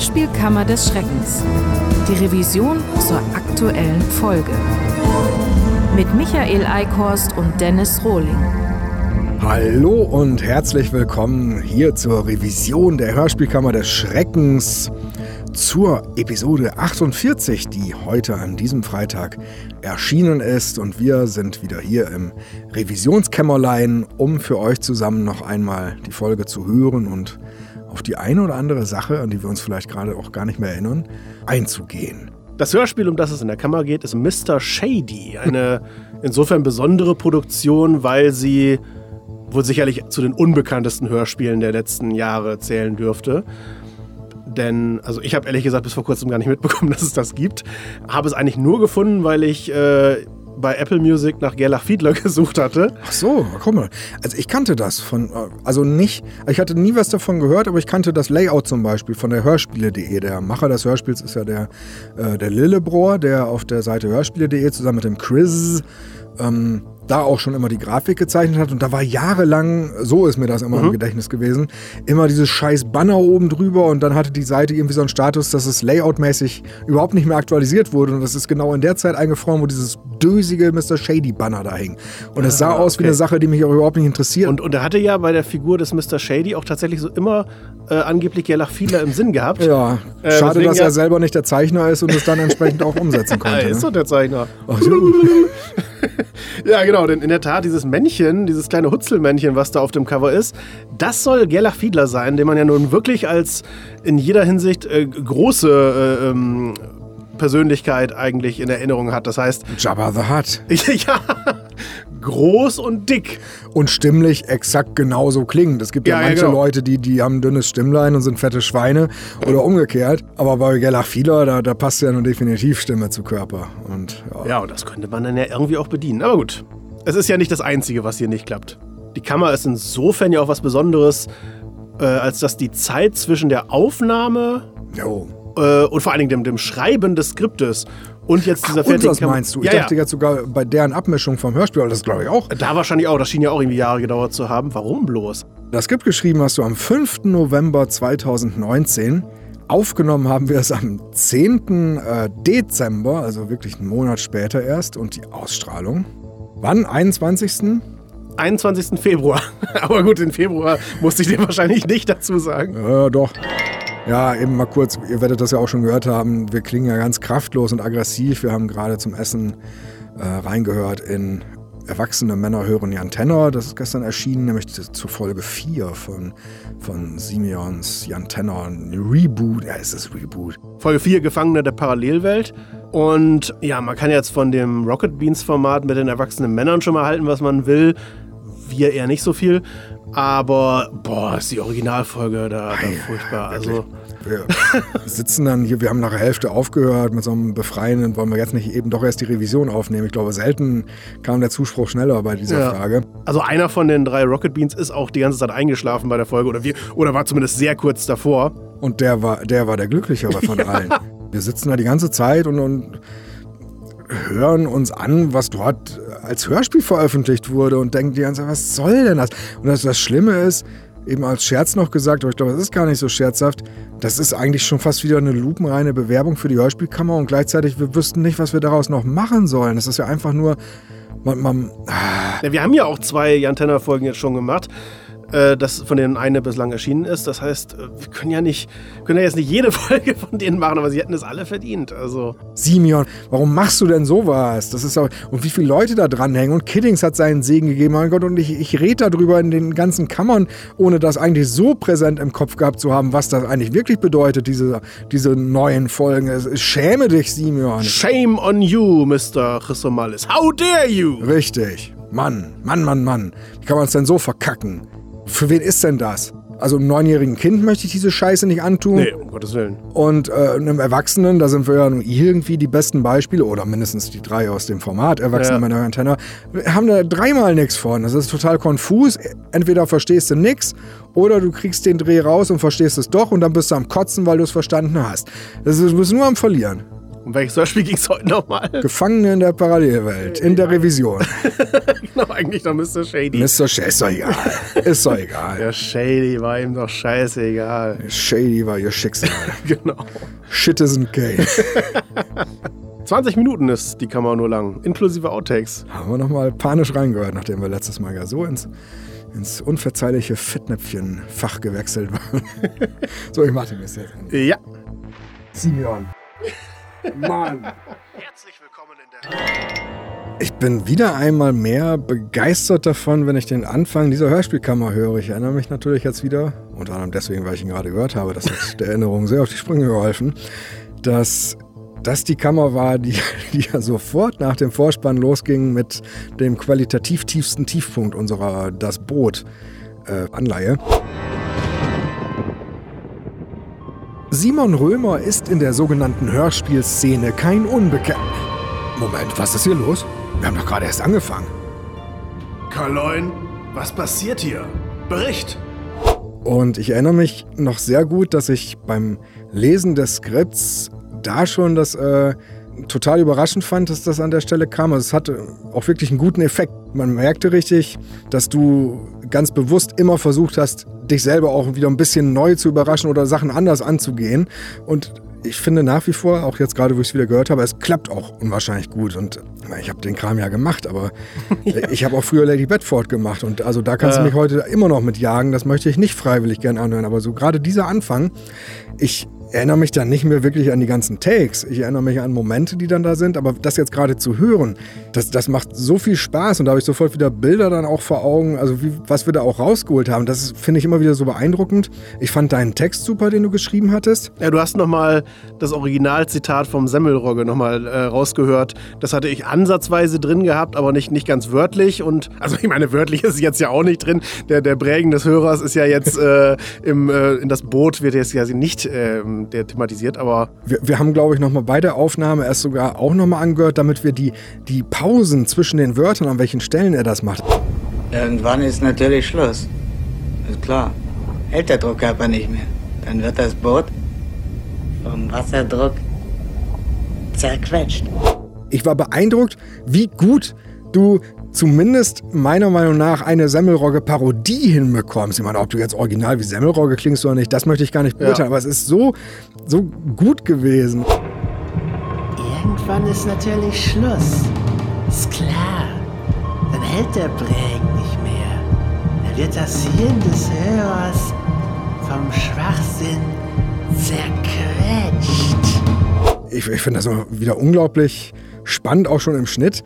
Hörspielkammer des Schreckens. Die Revision zur aktuellen Folge. Mit Michael Eickhorst und Dennis Rohling. Hallo und herzlich willkommen hier zur Revision der Hörspielkammer des Schreckens zur Episode 48, die heute an diesem Freitag erschienen ist. Und wir sind wieder hier im Revisionskämmerlein, um für euch zusammen noch einmal die Folge zu hören und auf die eine oder andere Sache, an die wir uns vielleicht gerade auch gar nicht mehr erinnern, einzugehen. Das Hörspiel, um das es in der Kammer geht, ist Mr. Shady. Eine insofern besondere Produktion, weil sie wohl sicherlich zu den unbekanntesten Hörspielen der letzten Jahre zählen dürfte. Denn, also ich habe ehrlich gesagt bis vor kurzem gar nicht mitbekommen, dass es das gibt. Habe es eigentlich nur gefunden, weil ich äh, bei Apple Music nach Gerlach Fiedler gesucht hatte. Ach so, guck mal. Also ich kannte das von, also nicht, ich hatte nie was davon gehört, aber ich kannte das Layout zum Beispiel von der Hörspiele.de. Der Macher des Hörspiels ist ja der, äh, der Lillebrohr, der auf der Seite Hörspiele.de zusammen mit dem Chris ähm, da auch schon immer die Grafik gezeichnet hat. Und da war jahrelang, so ist mir das immer mhm. im Gedächtnis gewesen, immer dieses scheiß Banner oben drüber und dann hatte die Seite irgendwie so einen Status, dass es layoutmäßig überhaupt nicht mehr aktualisiert wurde. Und das ist genau in der Zeit eingefroren, wo dieses dösige Mr. Shady Banner da hing. Und es sah ah, aus wie eine Sache, die mich auch überhaupt nicht interessiert. Und, und er hatte ja bei der Figur des Mr. Shady auch tatsächlich so immer äh, angeblich Gerlach Fiedler im Sinn gehabt. Ja, äh, schade, dass er selber nicht der Zeichner ist und es dann entsprechend auch umsetzen konnte. Er ist ne? doch der Zeichner. Ach so. ja, genau, denn in der Tat, dieses Männchen, dieses kleine Hutzelmännchen, was da auf dem Cover ist, das soll Gerlach Fiedler sein, den man ja nun wirklich als in jeder Hinsicht äh, große äh, ähm, Persönlichkeit eigentlich in Erinnerung hat. Das heißt. Jabba the Hutt. ja. Groß und dick. Und stimmlich exakt genauso klingend. Es gibt ja, ja manche ja, genau. Leute, die, die haben dünnes Stimmlein und sind fette Schweine oder umgekehrt. Aber bei Gellach Fieler, da, da passt ja nun definitiv Stimme zu Körper. Und, ja. ja, und das könnte man dann ja irgendwie auch bedienen. Aber gut, es ist ja nicht das Einzige, was hier nicht klappt. Die Kammer ist insofern ja auch was Besonderes, äh, als dass die Zeit zwischen der Aufnahme jo äh, und vor allen Dingen dem, dem Schreiben des Skriptes und jetzt dieser Ach, und was meinst du? Ich ja, dachte ja. jetzt sogar bei deren Abmischung vom Hörspiel, das glaube ich auch. Da wahrscheinlich auch. Das schien ja auch irgendwie Jahre gedauert zu haben. Warum bloß? Das Skript geschrieben hast du am 5. November 2019. Aufgenommen haben wir es am 10. Äh, Dezember, also wirklich einen Monat später erst. Und die Ausstrahlung? Wann? 21. 21. Februar. Aber gut, den Februar musste ich dir wahrscheinlich nicht dazu sagen. Ja, doch. Ja, eben mal kurz, ihr werdet das ja auch schon gehört haben, wir klingen ja ganz kraftlos und aggressiv. Wir haben gerade zum Essen äh, reingehört in Erwachsene Männer hören Jan Tenner. Das ist gestern erschienen, nämlich zu Folge 4 von, von Simeons Jan Tenner. Ein Reboot, ja, es ist Reboot. Folge 4, Gefangene der Parallelwelt. Und ja, man kann jetzt von dem Rocket Beans Format mit den erwachsenen Männern schon mal halten, was man will. Wir eher nicht so viel. Aber, boah, ist die Originalfolge da, da furchtbar. Also. Wir sitzen dann hier, wir haben nach der Hälfte aufgehört mit so einem Befreienden, wollen wir jetzt nicht eben doch erst die Revision aufnehmen. Ich glaube, selten kam der Zuspruch schneller bei dieser ja. Frage. Also einer von den drei Rocket Beans ist auch die ganze Zeit eingeschlafen bei der Folge oder, wir, oder war zumindest sehr kurz davor. Und der war der, war der Glücklichere von allen. Wir sitzen da die ganze Zeit und, und hören uns an, was dort als Hörspiel veröffentlicht wurde und denken die ganze Zeit, was soll denn das? Und das, das Schlimme ist, eben als Scherz noch gesagt, aber ich glaube, das ist gar nicht so scherzhaft, das ist eigentlich schon fast wieder eine lupenreine Bewerbung für die Hörspielkammer und gleichzeitig, wir wüssten nicht, was wir daraus noch machen sollen. Das ist ja einfach nur, man, man ah. ja, wir haben ja auch zwei Jantenna-Folgen jetzt schon gemacht äh, das von denen eine bislang erschienen ist. Das heißt, äh, wir können ja nicht, können ja jetzt nicht jede Folge von denen machen, aber sie hätten es alle verdient. Also. Simeon, warum machst du denn sowas? Das ist auch, und wie viele Leute da dranhängen. Und Kiddings hat seinen Segen gegeben, mein Gott, und ich, ich rede darüber in den ganzen Kammern, ohne das eigentlich so präsent im Kopf gehabt zu haben, was das eigentlich wirklich bedeutet, diese, diese neuen Folgen. Schäme dich, Simeon. Shame on you, Mr. Chrysomalis. How dare you? Richtig. Mann, Mann, Mann, Mann. Wie kann man es denn so verkacken? Für wen ist denn das? Also einem neunjährigen Kind möchte ich diese Scheiße nicht antun. Nee, um Gottes Willen. Und äh, einem Erwachsenen, da sind wir ja irgendwie die besten Beispiele, oder mindestens die drei aus dem Format, Erwachsene ja. Männer Antenna, haben da dreimal nichts von. Das ist total konfus. Entweder verstehst du nichts oder du kriegst den Dreh raus und verstehst es doch und dann bist du am Kotzen, weil du es verstanden hast. Das ist, du bist nur am Verlieren. Um welches Hörspiel ging es heute nochmal? Gefangene in der Parallelwelt, in der Revision. genau, eigentlich noch Mr. Shady. Mr. Sh ist doch egal. Ist doch egal. Der Shady war ihm doch scheißegal. Shady war ihr Schicksal. Genau. Citizen Kane. 20 Minuten ist die Kamera nur lang, inklusive Outtakes. Haben wir nochmal panisch reingehört, nachdem wir letztes Mal ja so ins, ins unverzeihliche Fettnäpfchen-Fach gewechselt waren. so, ich mach den jetzt. Ja. Simeon. Mann. Herzlich willkommen in der. Ich bin wieder einmal mehr begeistert davon, wenn ich den Anfang dieser Hörspielkammer höre. Ich erinnere mich natürlich jetzt wieder, unter anderem deswegen, weil ich ihn gerade gehört habe, das hat der Erinnerung sehr auf die Sprünge geholfen, dass das die Kammer war, die, die ja sofort nach dem Vorspann losging mit dem qualitativ tiefsten Tiefpunkt unserer Das Boot äh, Anleihe. Simon Römer ist in der sogenannten Hörspielszene kein Unbekannt. Moment, was ist hier los? Wir haben doch gerade erst angefangen. Karloin, was passiert hier? Bericht! Und ich erinnere mich noch sehr gut, dass ich beim Lesen des Skripts da schon das äh, total überraschend fand, dass das an der Stelle kam. Also es hatte auch wirklich einen guten Effekt. Man merkte richtig, dass du ganz bewusst immer versucht hast, dich selber auch wieder ein bisschen neu zu überraschen oder Sachen anders anzugehen. Und ich finde nach wie vor, auch jetzt gerade, wo ich es wieder gehört habe, es klappt auch unwahrscheinlich gut. Und ich habe den Kram ja gemacht, aber ja. ich habe auch früher Lady Bedford gemacht. Und also da kannst äh. du mich heute immer noch mit jagen. Das möchte ich nicht freiwillig gern anhören. Aber so gerade dieser Anfang, ich erinnere mich dann nicht mehr wirklich an die ganzen Takes. Ich erinnere mich an Momente, die dann da sind, aber das jetzt gerade zu hören, das, das macht so viel Spaß und da habe ich sofort wieder Bilder dann auch vor Augen, also wie, was wir da auch rausgeholt haben. Das finde ich immer wieder so beeindruckend. Ich fand deinen Text super, den du geschrieben hattest. Ja, du hast nochmal das Originalzitat vom Semmelrogge nochmal äh, rausgehört. Das hatte ich ansatzweise drin gehabt, aber nicht, nicht ganz wörtlich und, also ich meine, wörtlich ist es jetzt ja auch nicht drin. Der, der Prägen des Hörers ist ja jetzt äh, im, äh, in das Boot wird jetzt ja nicht ähm, der thematisiert, aber. Wir, wir haben, glaube ich, nochmal bei der Aufnahme erst sogar auch nochmal angehört, damit wir die, die Pausen zwischen den Wörtern, an welchen Stellen er das macht. Irgendwann ist natürlich Schluss. Ist klar. Hält der Druckkörper nicht mehr. Dann wird das Boot vom Wasserdruck zerquetscht. Ich war beeindruckt, wie gut du zumindest meiner Meinung nach eine Semmelrogge-Parodie hinbekommst. Ich meine, ob du jetzt original wie Semmelrogge klingst oder nicht, das möchte ich gar nicht beurteilen, ja. aber es ist so, so gut gewesen. Irgendwann ist natürlich Schluss. Ist klar. Dann hält der Prägen nicht mehr. Dann wird das Hirn des Hörers vom Schwachsinn zerquetscht. Ich, ich finde das wieder unglaublich spannend, auch schon im Schnitt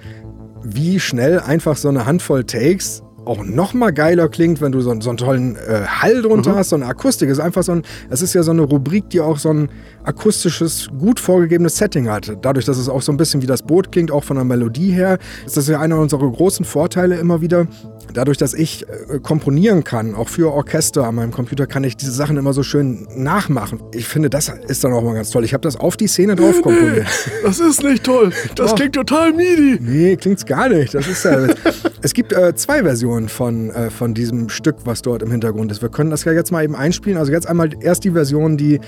wie schnell einfach so eine Handvoll Takes auch noch mal geiler klingt, wenn du so, so einen tollen äh, Hall drunter mhm. hast, so eine Akustik. Es ist einfach so ein, es ist ja so eine Rubrik, die auch so ein akustisches, gut vorgegebenes Setting hat. Dadurch, dass es auch so ein bisschen wie das Boot klingt, auch von der Melodie her, ist das ja einer unserer großen Vorteile immer wieder, dadurch, dass ich äh, komponieren kann, auch für Orchester an meinem Computer, kann ich diese Sachen immer so schön nachmachen. Ich finde, das ist dann auch mal ganz toll. Ich habe das auf die Szene drauf komponiert. Nee, das ist nicht toll. Das Doch. klingt total midi. Nee, klingt's gar nicht. Das ist ja. es gibt äh, zwei Versionen von, äh, von diesem Stück, was dort im Hintergrund ist. Wir können das ja jetzt mal eben einspielen. Also jetzt einmal erst die Version, die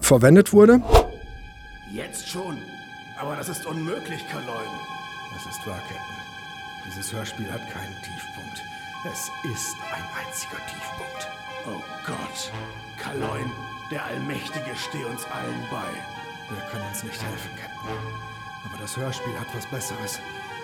verwendet wurde. Jetzt schon. Aber das ist unmöglich, Kaloin. Das ist wahr, Captain. Dieses Hörspiel hat keinen Tiefpunkt. Es ist ein einziger Tiefpunkt. Oh Gott. Kaloin, der Allmächtige, steh uns allen bei. Der kann uns nicht helfen, Captain. Aber das Hörspiel hat was Besseres.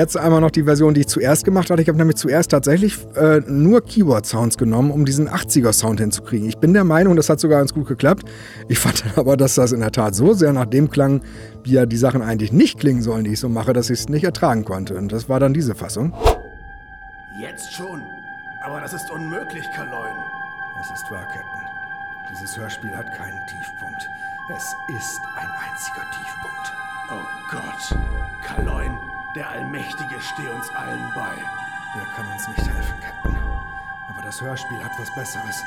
Jetzt einmal noch die Version, die ich zuerst gemacht hatte. Ich habe nämlich zuerst tatsächlich äh, nur Keyboard-Sounds genommen, um diesen 80er-Sound hinzukriegen. Ich bin der Meinung, das hat sogar ganz gut geklappt. Ich fand aber, dass das in der Tat so sehr nach dem klang, wie ja die Sachen eigentlich nicht klingen sollen, die ich so mache, dass ich es nicht ertragen konnte. Und das war dann diese Fassung. Jetzt schon. Aber das ist unmöglich, Kaloin. Es ist wahr, Captain. Dieses Hörspiel hat keinen Tiefpunkt. Es ist ein einziger Tiefpunkt. Oh Gott. Kaloin, der Allmächtige, steh uns allen bei. Der kann uns nicht helfen, Captain. Aber das Hörspiel hat was Besseres.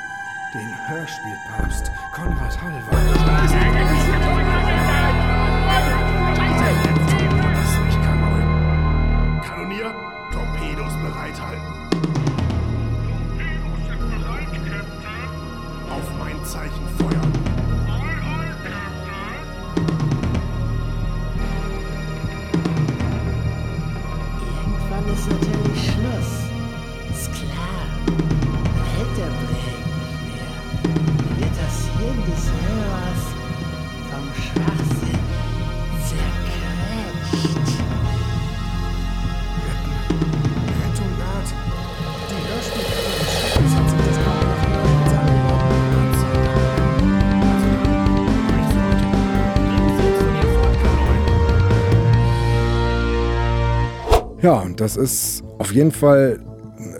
Den Hörspielpapst Konrad Halver. Ja, und das ist auf jeden Fall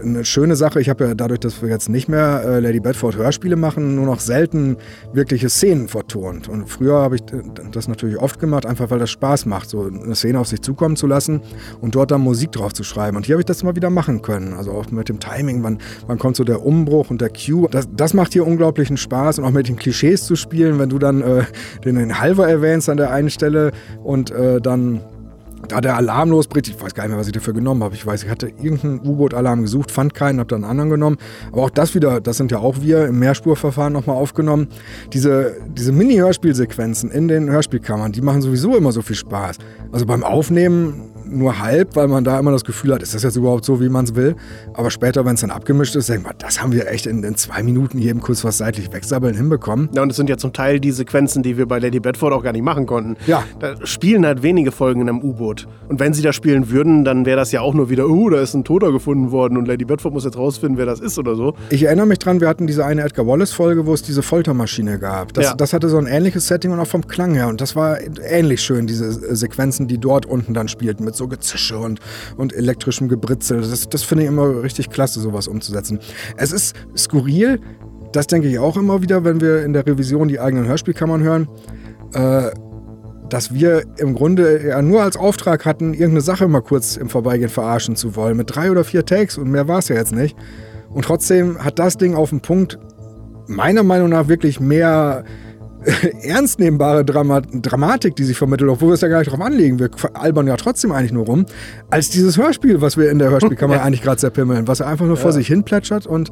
eine schöne Sache. Ich habe ja dadurch, dass wir jetzt nicht mehr äh, Lady Bedford Hörspiele machen, nur noch selten wirkliche Szenen vertont. Und früher habe ich das natürlich oft gemacht, einfach weil das Spaß macht, so eine Szene auf sich zukommen zu lassen und dort dann Musik drauf zu schreiben. Und hier habe ich das mal wieder machen können. Also auch mit dem Timing, wann, wann kommt so der Umbruch und der Cue. Das, das macht hier unglaublichen Spaß und auch mit den Klischees zu spielen, wenn du dann äh, den, den Halver erwähnst an der einen Stelle und äh, dann da der Alarm losbricht, ich weiß gar nicht mehr, was ich dafür genommen habe. Ich weiß, ich hatte irgendeinen U-Boot-Alarm gesucht, fand keinen, habe dann einen anderen genommen. Aber auch das wieder, das sind ja auch wir im Mehrspurverfahren nochmal aufgenommen. Diese, diese Mini-Hörspielsequenzen in den Hörspielkammern, die machen sowieso immer so viel Spaß. Also beim Aufnehmen nur halb, weil man da immer das Gefühl hat, ist das jetzt überhaupt so, wie man es will? Aber später, wenn es dann abgemischt ist, denkt man, das haben wir echt in, in zwei Minuten jedem kurz was seitlich wegsabbeln hinbekommen. Ja, und es sind ja zum Teil die Sequenzen, die wir bei Lady Bedford auch gar nicht machen konnten. Ja. Da spielen halt wenige Folgen in einem U-Boot. Und wenn sie da spielen würden, dann wäre das ja auch nur wieder, oh, da ist ein Toter gefunden worden und Lady Bedford muss jetzt rausfinden, wer das ist oder so. Ich erinnere mich dran, wir hatten diese eine Edgar Wallace-Folge, wo es diese Foltermaschine gab. Das, Ja. das hatte so ein ähnliches Setting und auch vom Klang her. Und das war ähnlich schön, diese Sequenzen, die dort unten dann spielten, mit so Gezische und, und elektrischem Gebritzel. Das, das finde ich immer richtig klasse, sowas umzusetzen. Es ist skurril, das denke ich auch immer wieder, wenn wir in der Revision die eigenen Hörspielkammern hören. Äh, dass wir im Grunde ja nur als Auftrag hatten, irgendeine Sache mal kurz im Vorbeigehen verarschen zu wollen. Mit drei oder vier Takes und mehr war es ja jetzt nicht. Und trotzdem hat das Ding auf den Punkt meiner Meinung nach wirklich mehr ernstnehmbare Drama Dramatik, die sich vermittelt, obwohl wir es ja gar nicht drauf anlegen. Wir albern ja trotzdem eigentlich nur rum, als dieses Hörspiel, was wir in der Hörspielkammer eigentlich gerade zerpimmeln, was einfach nur vor sich hin plätschert und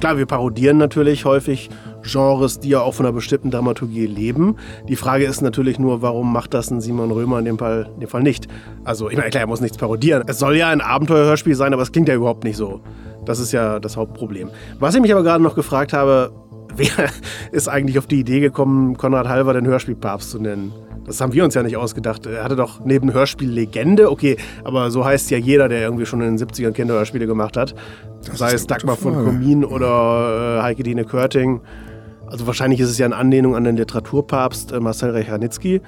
Klar, wir parodieren natürlich häufig Genres, die ja auch von einer bestimmten Dramaturgie leben. Die Frage ist natürlich nur, warum macht das ein Simon Römer in dem Fall, in dem Fall nicht? Also, ich meine, klar, er muss nichts parodieren. Es soll ja ein Abenteuerhörspiel sein, aber es klingt ja überhaupt nicht so. Das ist ja das Hauptproblem. Was ich mich aber gerade noch gefragt habe, wer ist eigentlich auf die Idee gekommen, Konrad Halver den Hörspielpapst zu nennen? Das haben wir uns ja nicht ausgedacht. Er hatte doch neben Hörspiel-Legende, okay, aber so heißt ja jeder, der irgendwie schon in den 70ern Kinderhörspiele gemacht hat. Das Sei es Dagmar von. Komin oder äh, Heike Dine Körting. Also wahrscheinlich ist es ja eine Anlehnung an den Literaturpapst äh, Marcel Reich-Ranitzky.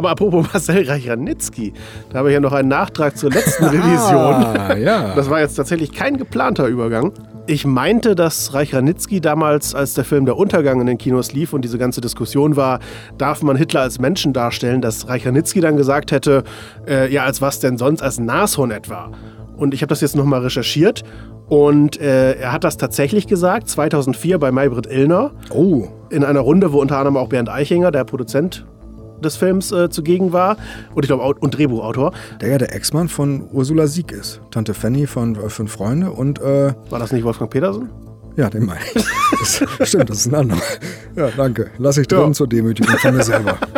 Aber apropos Marcel Reich-Ranitzky, da habe ich ja noch einen Nachtrag zur letzten Revision. Ah, ja. Das war jetzt tatsächlich kein geplanter Übergang. Ich meinte, dass Reich Ranitzky damals, als der Film Der Untergang in den Kinos lief und diese ganze Diskussion war, darf man Hitler als Menschen darstellen, dass Reich Ranitzky dann gesagt hätte, äh, ja, als was denn sonst, als Nashorn etwa. Und ich habe das jetzt nochmal recherchiert und äh, er hat das tatsächlich gesagt, 2004 bei Maybrit Illner, oh, in einer Runde, wo unter anderem auch Bernd Eichinger, der Produzent des Films, äh, zugegen war und ich glaube auch und Drehbuchautor. der ja der Ex-Mann von Ursula Sieg ist. Tante Fanny von äh, Fünf Freunde und äh, War das nicht Wolfgang Petersen? ja, den meine ich. Das, stimmt, das ist ein anderer. Ja, danke. Lass ich drin Ja. zur Demütigung von mir selber.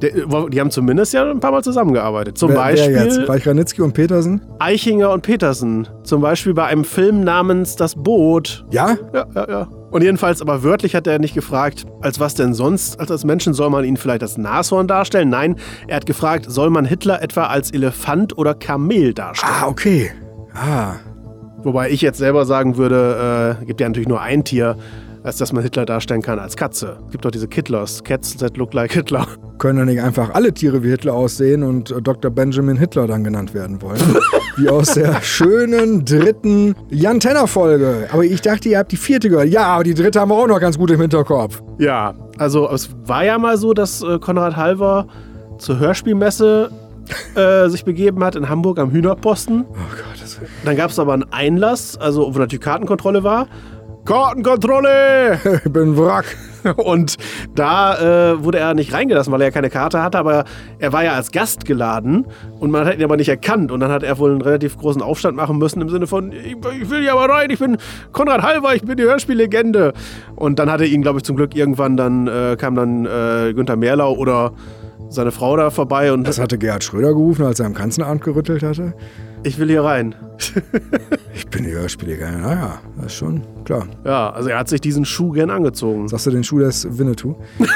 Der, die haben zumindest ja ein paar Mal zusammengearbeitet. Zum wer, Beispiel wer jetzt? Ranitzky und Petersen? Eichinger und Petersen. Zum Beispiel bei einem Film namens Das Boot. Ja? Ja, ja, ja. Und jedenfalls, aber wörtlich hat er nicht gefragt, als was denn sonst, als als Menschen soll man ihn vielleicht als Nashorn darstellen? Nein, er hat gefragt, soll man Hitler etwa als Elefant oder Kamel darstellen? Ah, okay. Ah, Wobei ich jetzt selber sagen würde, äh, gibt ja natürlich nur ein Tier, als dass man Hitler darstellen kann als Katze. Es gibt doch diese Kittlers, Cats that look like Hitler. können ja nicht einfach alle Tiere wie Hitler aussehen und äh, Dr. Benjamin Hitler dann genannt werden wollen. wie aus der schönen dritten Jan Tenner Folge. Aber ich dachte, ihr habt die vierte gehört. Ja, aber die dritte haben wir auch noch ganz gut im Hinterkopf. Ja, also es war ja mal so, dass äh, Konrad Halver zur Hörspielmesse äh, sich begeben hat in Hamburg am Hühnerposten. Oh Gott, das Dann gab es aber einen Einlass, also wo natürlich Kartenkontrolle war. Kartenkontrolle! ich bin Wrack. Und da äh, wurde er nicht reingelassen, weil er ja keine Karte hatte, aber er war ja als Gast geladen und man hat ihn aber nicht erkannt. Und dann hat er wohl einen relativ großen Aufstand machen müssen im Sinne von, ich, ich will hier aber rein, ich bin Konrad Halver, ich bin die Hörspiellegende. Und dann hat er ihn, glaube ich, zum Glück irgendwann dann, äh, kam dann äh, Günther Merlau oder seine Frau da vorbei und Das hatte Gerhard Schröder gerufen, als er am Kanzleramt gerüttelt hatte. Ich will hier rein. Ich bin die Hörspielleger. Naja, das ist schon klar. Ja, also er hat sich diesen Schuh gern angezogen. Sagst du den Schuh des Winnetou?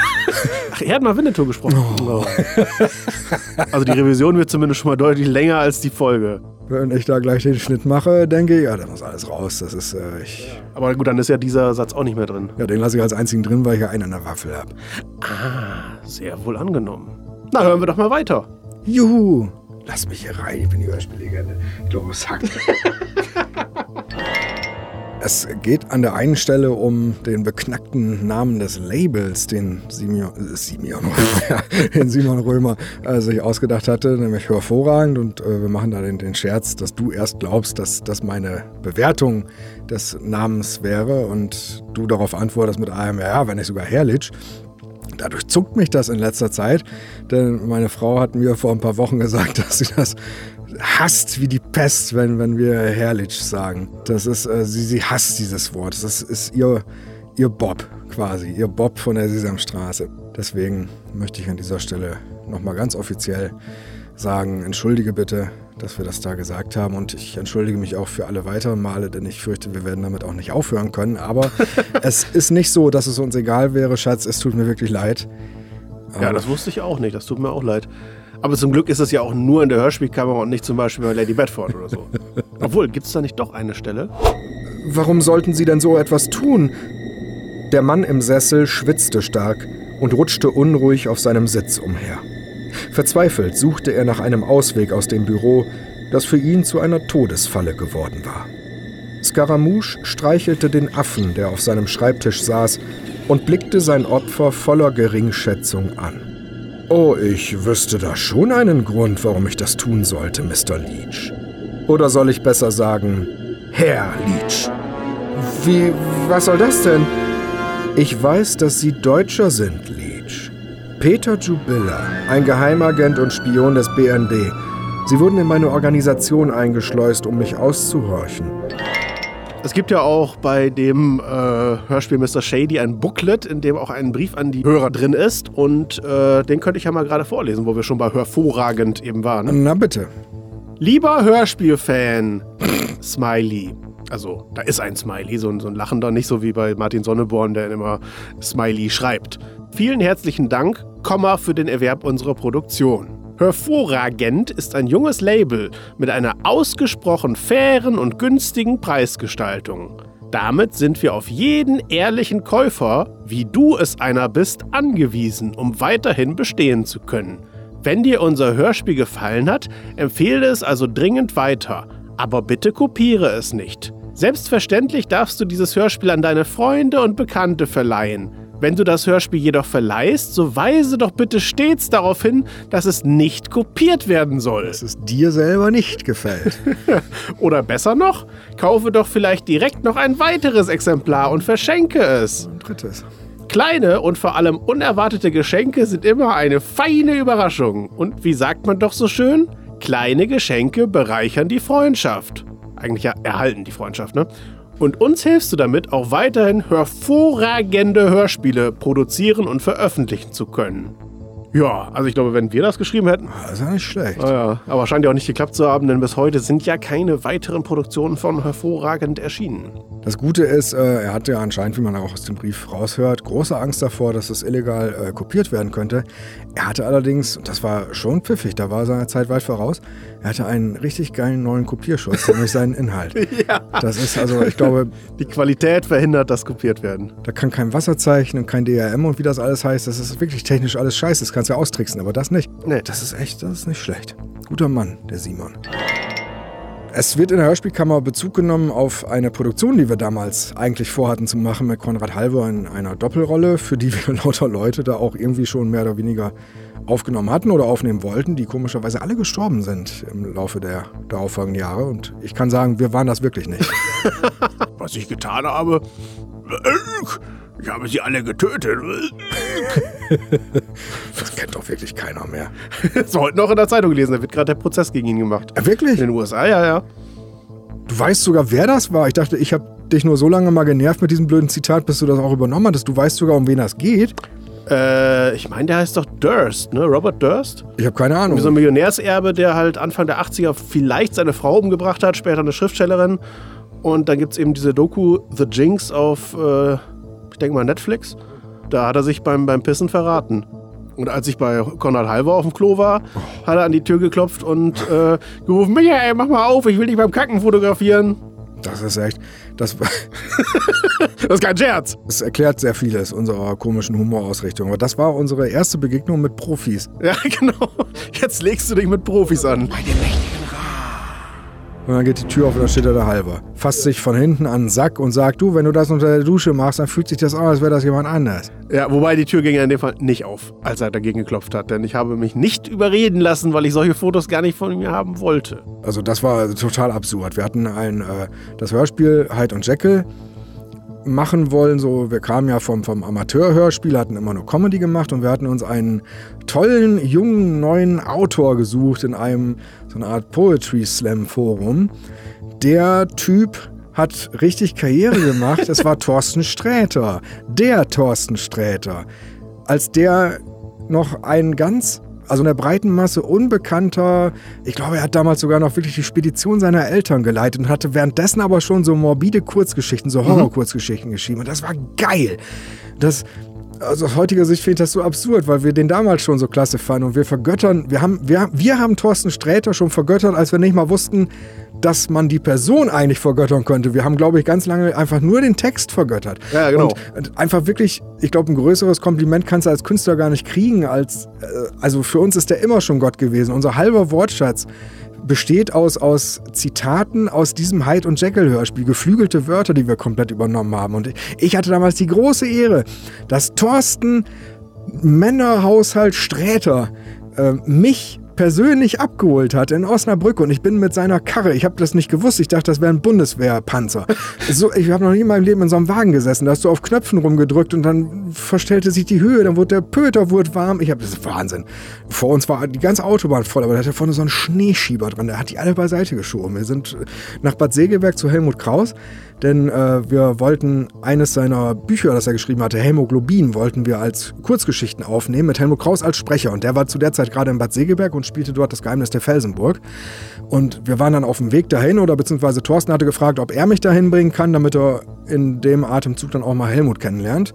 Ach, er hat mal Winnetou gesprochen. Oh. Also die Revision wird zumindest schon mal deutlich länger als die Folge. Wenn ich da gleich den Schnitt mache, denke ich, ja, da muss alles raus. Das ist, äh, ich, Aber gut, dann ist ja dieser Satz auch nicht mehr drin. ja, den lasse ich als einzigen drin, weil ich ja einen an der Waffel habe. Sehr wohl angenommen. Na, hören wir doch mal weiter. Juhu! Lass mich hier rein, ich bin die Hörspiellegende. Los, hack. Es geht an der einen Stelle um den beknackten Namen des Labels, den Simeon, äh, Simeon den Simon Römer äh, sich ausgedacht hatte, nämlich hervorragend. Und äh, wir machen da den, den Scherz, dass du erst glaubst, dass das meine Bewertung des Namens wäre und du darauf antwortest mit einem, ja, wenn nicht sogar herrlich. Dadurch zuckt mich das in letzter Zeit, denn meine Frau hat mir vor ein paar Wochen gesagt, dass sie das hasst wie die Pest, wenn, wenn wir herrlich sagen. Das ist, äh, sie, sie hasst dieses Wort. Das ist ihr, ihr Bob quasi, ihr Bob von der Sesamstraße. Deswegen möchte ich an dieser Stelle nochmal ganz offiziell sagen, entschuldige bitte, dass wir das da gesagt haben und ich entschuldige mich auch für alle weiteren Male, denn ich fürchte, wir werden damit auch nicht aufhören können. Aber es ist nicht so, dass es uns egal wäre, Schatz, es tut mir wirklich leid. Ja, das wusste ich auch nicht. Das tut mir auch leid. Aber zum Glück ist es ja auch nur in der Hörspielkamera und nicht zum Beispiel bei Lady Bedford oder so. Obwohl, gibt es da nicht doch eine Stelle? Warum sollten Sie denn so etwas tun? Der Mann im Sessel schwitzte stark und rutschte unruhig auf seinem Sitz umher. Verzweifelt suchte er nach einem Ausweg aus dem Büro, das für ihn zu einer Todesfalle geworden war. Scaramouche streichelte den Affen, der auf seinem Schreibtisch saß, und blickte sein Opfer voller Geringschätzung an. Oh, ich wüsste da schon einen Grund, warum ich das tun sollte, Mr. Leach. Oder soll ich besser sagen, Herr Leach? Wie, was soll das denn? Ich weiß, dass Sie Deutscher sind. Peter Jubilla, ein Geheimagent und Spion des BND. Sie wurden in meine Organisation eingeschleust, um mich auszuhorchen. Es gibt ja auch bei dem äh, Hörspiel Mr. Shady ein Booklet, in dem auch ein Brief an die Hörer drin ist. Und äh, den könnte ich ja mal gerade vorlesen, wo wir schon bei hervorragend eben waren. Na bitte. Lieber Hörspielfan, Smiley. Also, da ist ein Smiley, so ein, so ein Lachender, nicht so wie bei Martin Sonneborn, der immer Smiley schreibt. Vielen herzlichen Dank, Komma, für den Erwerb unserer Produktion. Hervorragend ist ein junges Label mit einer ausgesprochen fairen und günstigen Preisgestaltung. Damit sind wir auf jeden ehrlichen Käufer, wie du es einer bist, angewiesen, um weiterhin bestehen zu können. Wenn dir unser Hörspiel gefallen hat, empfehle es also dringend weiter. Aber bitte kopiere es nicht. Selbstverständlich darfst du dieses Hörspiel an deine Freunde und Bekannte verleihen. Wenn du das Hörspiel jedoch verleihst, so weise doch bitte stets darauf hin, dass es nicht kopiert werden soll. Dass es dir selber nicht gefällt. Oder besser noch, kaufe doch vielleicht direkt noch ein weiteres Exemplar und verschenke es. Ein drittes. Kleine und vor allem unerwartete Geschenke sind immer eine feine Überraschung. Und wie sagt man doch so schön? Kleine Geschenke bereichern die Freundschaft. Eigentlich ja erhalten die Freundschaft, ne? Und uns hilfst du damit, auch weiterhin hervorragende Hörspiele produzieren und veröffentlichen zu können. Ja, also ich glaube, wenn wir das geschrieben hätten, Das ist ja nicht schlecht. Ah ja, aber scheint ja auch nicht geklappt zu haben, denn bis heute sind ja keine weiteren Produktionen von hervorragend erschienen. Das Gute ist, äh, er hatte ja anscheinend, wie man auch aus dem Brief raushört, große Angst davor, dass es illegal äh, kopiert werden könnte. Er hatte allerdings, und das war schon pfiffig, da war seiner Zeit weit voraus, er hatte einen richtig geilen neuen Kopierschutz, nämlich seinen Inhalt. Ja. Das ist also, ich glaube, Die Qualität verhindert, dass kopiert werden. da kann kein Wasserzeichen und kein DRM und wie das alles heißt, das ist wirklich technisch alles scheiße, das kannst du ja austricksen, aber das nicht. Nee. Das ist echt, das ist nicht schlecht. Guter Mann, der Simon. Es wird in der Hörspielkammer Bezug genommen auf eine Produktion, die wir damals eigentlich vorhatten zu machen mit Konrad Halver in einer Doppelrolle, für die wir lauter Leute da auch irgendwie schon mehr oder weniger aufgenommen hatten oder aufnehmen wollten, die komischerweise alle gestorben sind im Laufe der darauffolgenden Jahre. Und ich kann sagen, wir waren das wirklich nicht. Was ich getan habe, ich habe sie alle getötet. Das kennt doch wirklich keiner mehr. Das ist heute noch in der Zeitung gelesen, da wird gerade der Prozess gegen ihn gemacht. Äh, Wirklich? In den USA, ja, ja. Du weißt sogar, wer das war. Ich dachte, ich habe dich nur so lange mal genervt mit diesem blöden Zitat, bis du das auch übernommen hattest. Du weißt sogar, um wen das geht. Äh, ich meine, der heißt doch Durst, ne? Robert Durst? Ich habe keine Ahnung. So ein Millionärserbe, der halt Anfang der 80er vielleicht seine Frau umgebracht hat, später eine Schriftstellerin. Und dann gibt es eben diese Doku The Jinx auf, äh, ich denke mal, Netflix. Da hat er sich beim, beim Pissen verraten. Und als ich bei Konrad Halver auf dem Klo war, hat er an die Tür geklopft und äh, gerufen, Michael, mach mal auf, ich will dich beim Kacken fotografieren. Das ist echt. Das, Das ist kein Scherz. das erklärt sehr vieles unserer komischen Humorausrichtung. Aber das war unsere erste Begegnung mit Profis. Ja, genau. Jetzt legst du dich mit Profis an. Und dann geht die Tür auf und da steht da der Halber. Fasst sich von hinten an den Sack und sagt: Du, wenn du das unter der Dusche machst, dann fühlt sich das an, als wäre das jemand anders. Ja, wobei die Tür ging ja in dem Fall nicht auf, als er dagegen geklopft hat. Denn ich habe mich nicht überreden lassen, weil ich solche Fotos gar nicht von mir haben wollte. Also, das war total absurd. Wir hatten ein, äh, das Hörspiel Hyde und Jekyll machen wollen. So, wir kamen ja vom, vom Amateurhörspiel, hatten immer nur Comedy gemacht und wir hatten uns einen tollen, jungen, neuen Autor gesucht in einem so eine Art Poetry Slam Forum. Der Typ hat richtig Karriere gemacht. es war Thorsten Sträter. Der Thorsten Sträter. Als der noch ein ganz also in der breiten Masse unbekannter, ich glaube, er hat damals sogar noch wirklich die Spedition seiner Eltern geleitet und hatte währenddessen aber schon so morbide Kurzgeschichten, so Horror-Kurzgeschichten geschrieben. Und das war geil. Das, also aus heutiger Sicht finde ich das so absurd, weil wir den damals schon so klasse fanden und wir vergöttern, wir haben, wir, wir haben Thorsten Sträter schon vergöttert, als wir nicht mal wussten, dass man die Person eigentlich vergöttern könnte. Wir haben, glaube ich, ganz lange einfach nur den Text vergöttert. Ja, genau. Und einfach wirklich, ich glaube, ein größeres Kompliment kannst du als Künstler gar nicht kriegen. Als, äh, also für uns ist der immer schon Gott gewesen. Unser halber Wortschatz besteht aus, aus Zitaten aus diesem Hyde und Jekyll Hörspiel, geflügelte Wörter, die wir komplett übernommen haben. Und ich hatte damals die große Ehre, dass Thorsten Männerhaushalt Sträter äh, mich persönlich abgeholt hat in Osnabrück und ich bin mit seiner Karre, ich habe das nicht gewusst, ich dachte, das wäre ein Bundeswehrpanzer. So, ich habe noch nie in meinem Leben in so einem Wagen gesessen, da hast du auf Knöpfen rumgedrückt und dann verstellte sich die Höhe, dann wurde der Pöter wurde warm. Ich habe das ist Wahnsinn. Vor uns war die ganze Autobahn voll, aber da hatte vorne so einen Schneeschieber dran, der hat die alle beiseite geschoben. Wir sind nach Bad Segeberg zu Helmut Kraus, denn äh, wir wollten eines seiner Bücher, das er geschrieben hatte, Hämoglobin, wollten wir als Kurzgeschichten aufnehmen mit Helmut Kraus als Sprecher und der war zu der Zeit gerade in Bad Segeberg und spielte dort das Geheimnis der Felsenburg. Und wir waren dann auf dem Weg dahin oder beziehungsweise Thorsten hatte gefragt, ob er mich dahin bringen kann, damit er in dem Atemzug dann auch mal Helmut kennenlernt.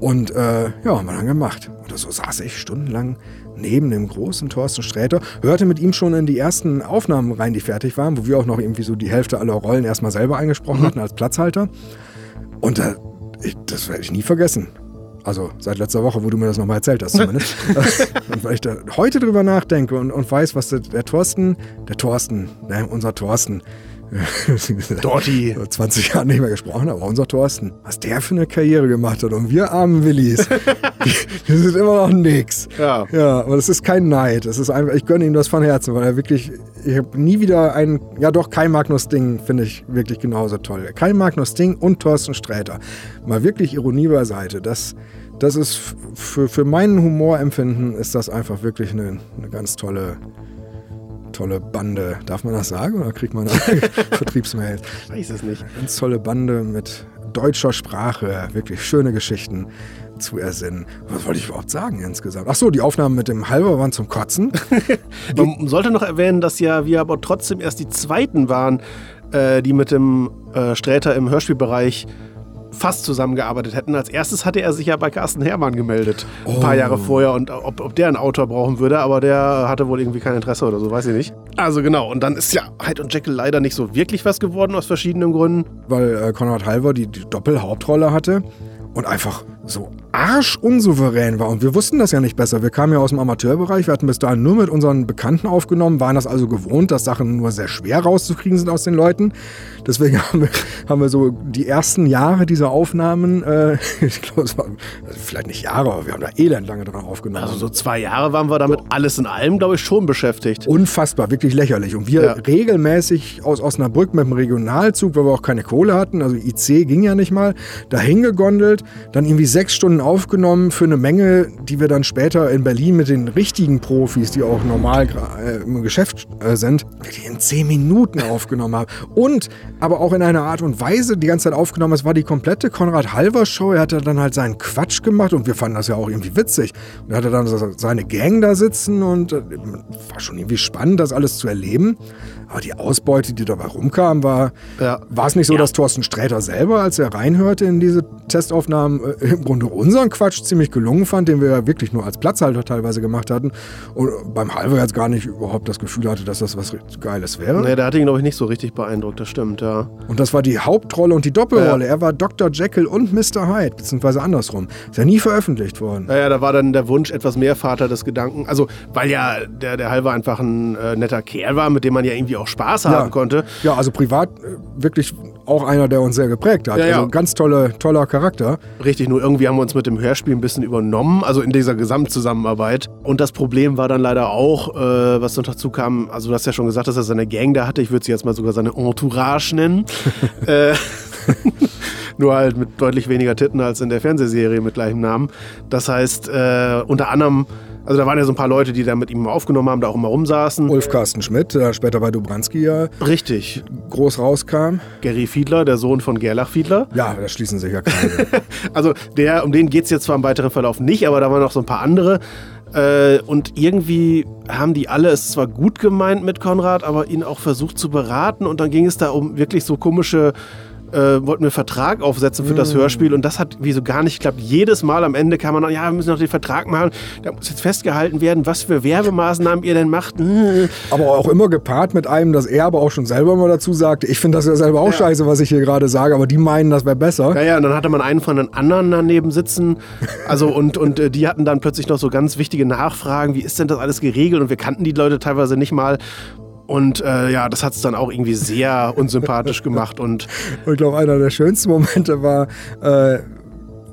Und äh, ja, haben wir dann gemacht. Und so saß ich stundenlang neben dem großen Thorsten Sträter, hörte mit ihm schon in die ersten Aufnahmen rein, die fertig waren, wo wir auch noch irgendwie so die Hälfte aller Rollen erstmal selber eingesprochen hatten als Platzhalter. Und äh, ich, das werde ich nie vergessen. Also seit letzter Woche, wo du mir das nochmal erzählt hast zumindest. und weil ich da heute drüber nachdenke und, und weiß, was der, der Thorsten, der Thorsten, ne, unser Thorsten, Dorti. 20 Jahre nicht mehr gesprochen, aber unser Thorsten, was der für eine Karriere gemacht hat und wir armen Willis, wir sind immer noch nix. Ja. Ja, aber das ist kein Neid. Das ist einfach, ich gönne ihm das von Herzen, weil er wirklich, ich habe nie wieder einen, ja doch, Kai Magnus Ding finde ich wirklich genauso toll. Kai Magnus Ding und Thorsten Sträter. Mal wirklich Ironie beiseite. Das, das ist für, für meinen Humorempfinden ist das einfach wirklich eine, eine ganz tolle, tolle Bande. Darf man das sagen oder kriegt man Vertriebsmails? Weiß es nicht. Ganz tolle Bande mit deutscher Sprache, wirklich schöne Geschichten zu ersinnen. Was wollte ich überhaupt sagen insgesamt? Ach so, die Aufnahmen mit dem Halber waren zum Kotzen. Man sollte noch erwähnen, dass ja wir aber trotzdem erst die zweiten waren, äh, die mit dem äh, Sträter im Hörspielbereich fast zusammengearbeitet hätten. Als erstes hatte er sich ja bei Carsten Hermann gemeldet, ein paar Jahre vorher, und ob, ob der einen Autor brauchen würde, aber der hatte wohl irgendwie kein Interesse oder so, weiß ich nicht. Also genau, und dann ist ja Hyde und Jekyll leider nicht so wirklich was geworden aus verschiedenen Gründen. weil äh, Konrad Halver die, die Doppelhauptrolle hatte und einfach so arschunsouverän war. Und wir wussten das ja nicht besser. Wir kamen ja aus dem Amateurbereich, wir hatten bis dahin nur mit unseren Bekannten aufgenommen, waren das also gewohnt, dass Sachen nur sehr schwer rauszukriegen sind aus den Leuten. Deswegen haben wir, haben wir so die ersten Jahre dieser Aufnahmen, äh, ich glaube, es waren also vielleicht nicht Jahre, aber wir haben da elend lange dran aufgenommen. Also so zwei Jahre waren wir damit alles in allem, glaube ich, schon beschäftigt. Unfassbar, wirklich lächerlich. Und wir Ja. regelmäßig aus Osnabrück mit dem Regionalzug, weil wir auch keine Kohle hatten, also IC ging ja nicht mal, dahin gegondelt, dann irgendwie sechs Stunden aufgenommen für eine Menge, die wir dann später in Berlin mit den richtigen Profis, die auch normal äh, im Geschäft äh, sind, wirklich in zehn Minuten aufgenommen haben. Und aber auch in einer Art und Weise die ganze Zeit aufgenommen. Es war die komplette Konrad Halver Show. Er hatte dann halt seinen Quatsch gemacht und wir fanden das ja auch irgendwie witzig. Und er hatte dann seine Gang da sitzen und äh, war schon irgendwie spannend, das alles zu erleben. Aber die Ausbeute, die dabei rumkam, war, Ja. war es nicht so, dass Thorsten Sträter selber, als er reinhörte in diese Testaufnahmen, äh, Grunde unseren Quatsch ziemlich gelungen fand, den wir ja wirklich nur als Platzhalter teilweise gemacht hatten. Und beim Halver jetzt gar nicht überhaupt das Gefühl hatte, dass das was Geiles wäre. Nee, der hat ihn, glaube ich, nicht so richtig beeindruckt, das stimmt, ja. Und das war die Hauptrolle und die Doppelrolle. Er war Dr. Jekyll und Mr. Hyde, beziehungsweise andersrum. Ist ja nie veröffentlicht worden. Naja, da war dann der Wunsch etwas mehr Vater des Gedanken. Also, weil ja der, der Halver einfach ein äh, netter Kerl war, mit dem man ja irgendwie auch Spaß haben konnte. Ja, also privat äh, wirklich auch einer, der uns sehr geprägt hat. Ja, ja. Also ganz tolle, toller Charakter. Richtig, nur irgendwie haben wir uns mit dem Hörspiel ein bisschen übernommen, also in dieser Gesamtzusammenarbeit. Und das Problem war dann leider auch, äh, was noch dazu kam, also du hast ja schon gesagt, dass er seine Gang da hatte. Ich würde sie jetzt mal sogar seine Entourage nennen. äh, nur halt mit deutlich weniger Titten als in der Fernsehserie mit gleichem Namen. Das heißt, äh, unter anderem, also da waren ja so ein paar Leute, die da mit ihm aufgenommen haben, da auch immer rumsaßen. Ulf Carsten Schmidt, der später bei Dobranski ja Richtig. groß rauskam. Gary Fiedler, der Sohn von Gerlach Fiedler. Ja, da schließen sich ja keine. Also der, um den geht es jetzt zwar im weiteren Verlauf nicht, aber da waren noch so ein paar andere. Äh, und irgendwie haben die alle es zwar gut gemeint mit Konrad, aber ihn auch versucht zu beraten. Und dann ging es da um wirklich so komische, äh, wollten wir Vertrag aufsetzen für das Hörspiel. Und das hat wie so gar nicht geklappt. Jedes Mal am Ende kam man noch, ja, wir müssen noch den Vertrag machen. Da muss jetzt festgehalten werden, was für Werbemaßnahmen ihr denn macht. Hm. aber auch immer gepaart mit einem, dass er aber auch schon selber mal dazu sagte, ich finde das ja selber auch scheiße, was ich hier gerade sage, aber die meinen, das wäre besser. Ja, ja, und dann hatte man einen von den anderen daneben sitzen. Also, und, und äh, die hatten dann plötzlich noch so ganz wichtige Nachfragen. Wie ist denn das alles geregelt? Und wir kannten die Leute teilweise nicht mal. Und äh, ja, das hat es dann auch irgendwie sehr unsympathisch gemacht. Und ich glaube, einer der schönsten Momente war äh,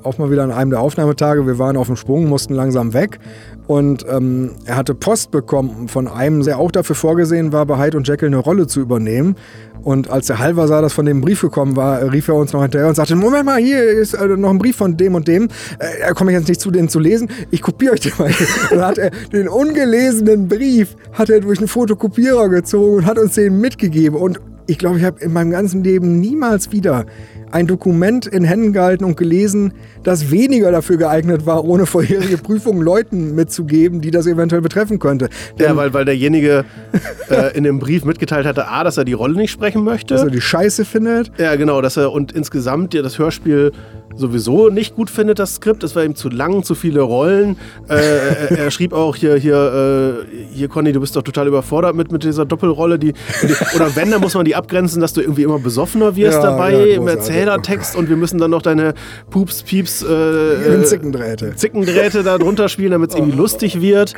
auch mal wieder an einem der Aufnahmetage. Wir waren auf dem Sprung, mussten langsam weg. Und ähm, er hatte Post bekommen von einem, der auch dafür vorgesehen war, bei Hyde und Jekyll eine Rolle zu übernehmen. Und als der Halver sah, dass von dem Brief gekommen war, äh, rief er uns noch hinterher und sagte, Moment mal, hier ist äh, noch ein Brief von dem und dem. Äh, da komme ich jetzt nicht zu, den zu lesen. Ich kopiere euch den mal. Dann hat er den ungelesenen Brief hat er durch einen Fotokopierer gezogen und hat uns den mitgegeben. Und ich glaube, ich habe in meinem ganzen Leben niemals wieder ein Dokument in Händen gehalten und gelesen, das weniger dafür geeignet war, ohne vorherige Prüfungen Leuten mitzugeben, die das eventuell betreffen könnte. ja, Denn, weil, weil derjenige äh, in dem Brief mitgeteilt hatte, A, dass er die Rolle nicht sprechen möchte. dass er die Scheiße findet. Ja, genau, dass er und insgesamt ja das Hörspiel sowieso nicht gut findet, das Skript. Es war ihm zu lang, zu viele Rollen. Äh, er, er schrieb auch hier, hier, äh, hier, Conny, du bist doch total überfordert mit, mit dieser Doppelrolle. Die, die, oder wenn, dann muss man die abgrenzen, dass du irgendwie immer besoffener wirst Ja, dabei ja, im. Erzählertext und wir müssen dann noch deine Pups, Pieps, äh, äh, Zickendrähte. Zickendrähte da drunter spielen, damit es irgendwie lustig wird.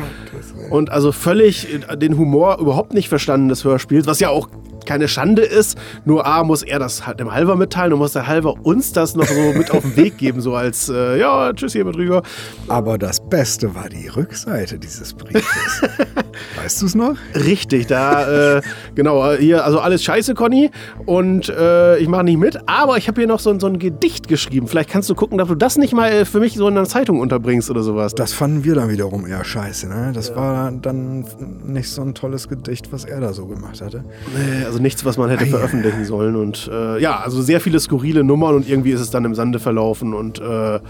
Und also völlig den Humor überhaupt nicht verstanden des Hörspiels, was ja auch keine Schande ist. Nur A muss er das halt dem Halver mitteilen und muss der Halver uns das noch so mit auf den Weg geben, so als äh, ja, tschüss hier Betrüger. Aber das Beste war die Rückseite dieses Briefes. weißt du es noch? Richtig, da, äh, genau, hier, also alles scheiße, Conny. Und äh, ich mache nicht mit, aber ich habe hier noch so, ein- so ein Gedicht geschrieben. Vielleicht kannst du gucken, dass du das nicht mal äh, für mich so in einer Zeitung unterbringst oder sowas. Das fanden wir dann wiederum eher scheiße. Ne? Das war dann nicht so ein tolles Gedicht, was er da so gemacht hatte. Nee, Also nichts, was man hätte veröffentlichen sollen. Und äh, ja, also sehr viele skurrile Nummern und irgendwie ist es dann im Sande verlaufen und äh,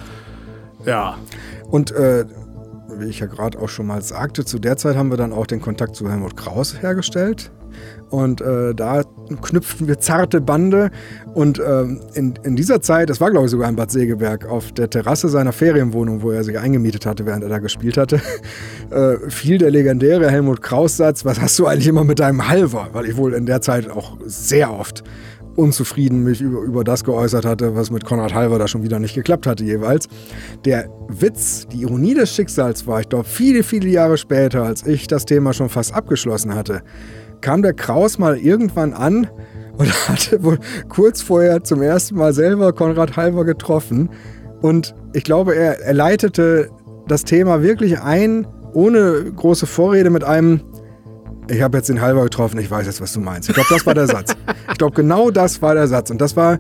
ja. Und äh, wie ich ja gerade auch schon mal sagte, zu der Zeit haben wir dann auch den Kontakt zu Helmut Kraus hergestellt. Und äh, da knüpften wir zarte Bande. Und ähm, in, in dieser Zeit, das war glaube ich sogar in Bad Segeberg, auf der Terrasse seiner Ferienwohnung, wo er sich eingemietet hatte, während er da gespielt hatte, äh, fiel der legendäre Helmut Kraus-Satz, was hast du eigentlich immer mit deinem Halver? Weil ich wohl in der Zeit auch sehr oft unzufrieden mich über, über das geäußert hatte, was mit Konrad Halver da schon wieder nicht geklappt hatte jeweils. Der Witz, die Ironie des Schicksals war, ich glaube, viele, viele Jahre später, als ich das Thema schon fast abgeschlossen hatte, kam der Kraus mal irgendwann an und hatte wohl kurz vorher zum ersten Mal selber Konrad Halver getroffen. Und ich glaube, er, er leitete das Thema wirklich ein, ohne große Vorrede, mit einem ich habe jetzt den Halber getroffen, ich weiß jetzt, was du meinst. Ich glaube, das war der Satz. Ich glaube, genau das war der Satz. Und das war,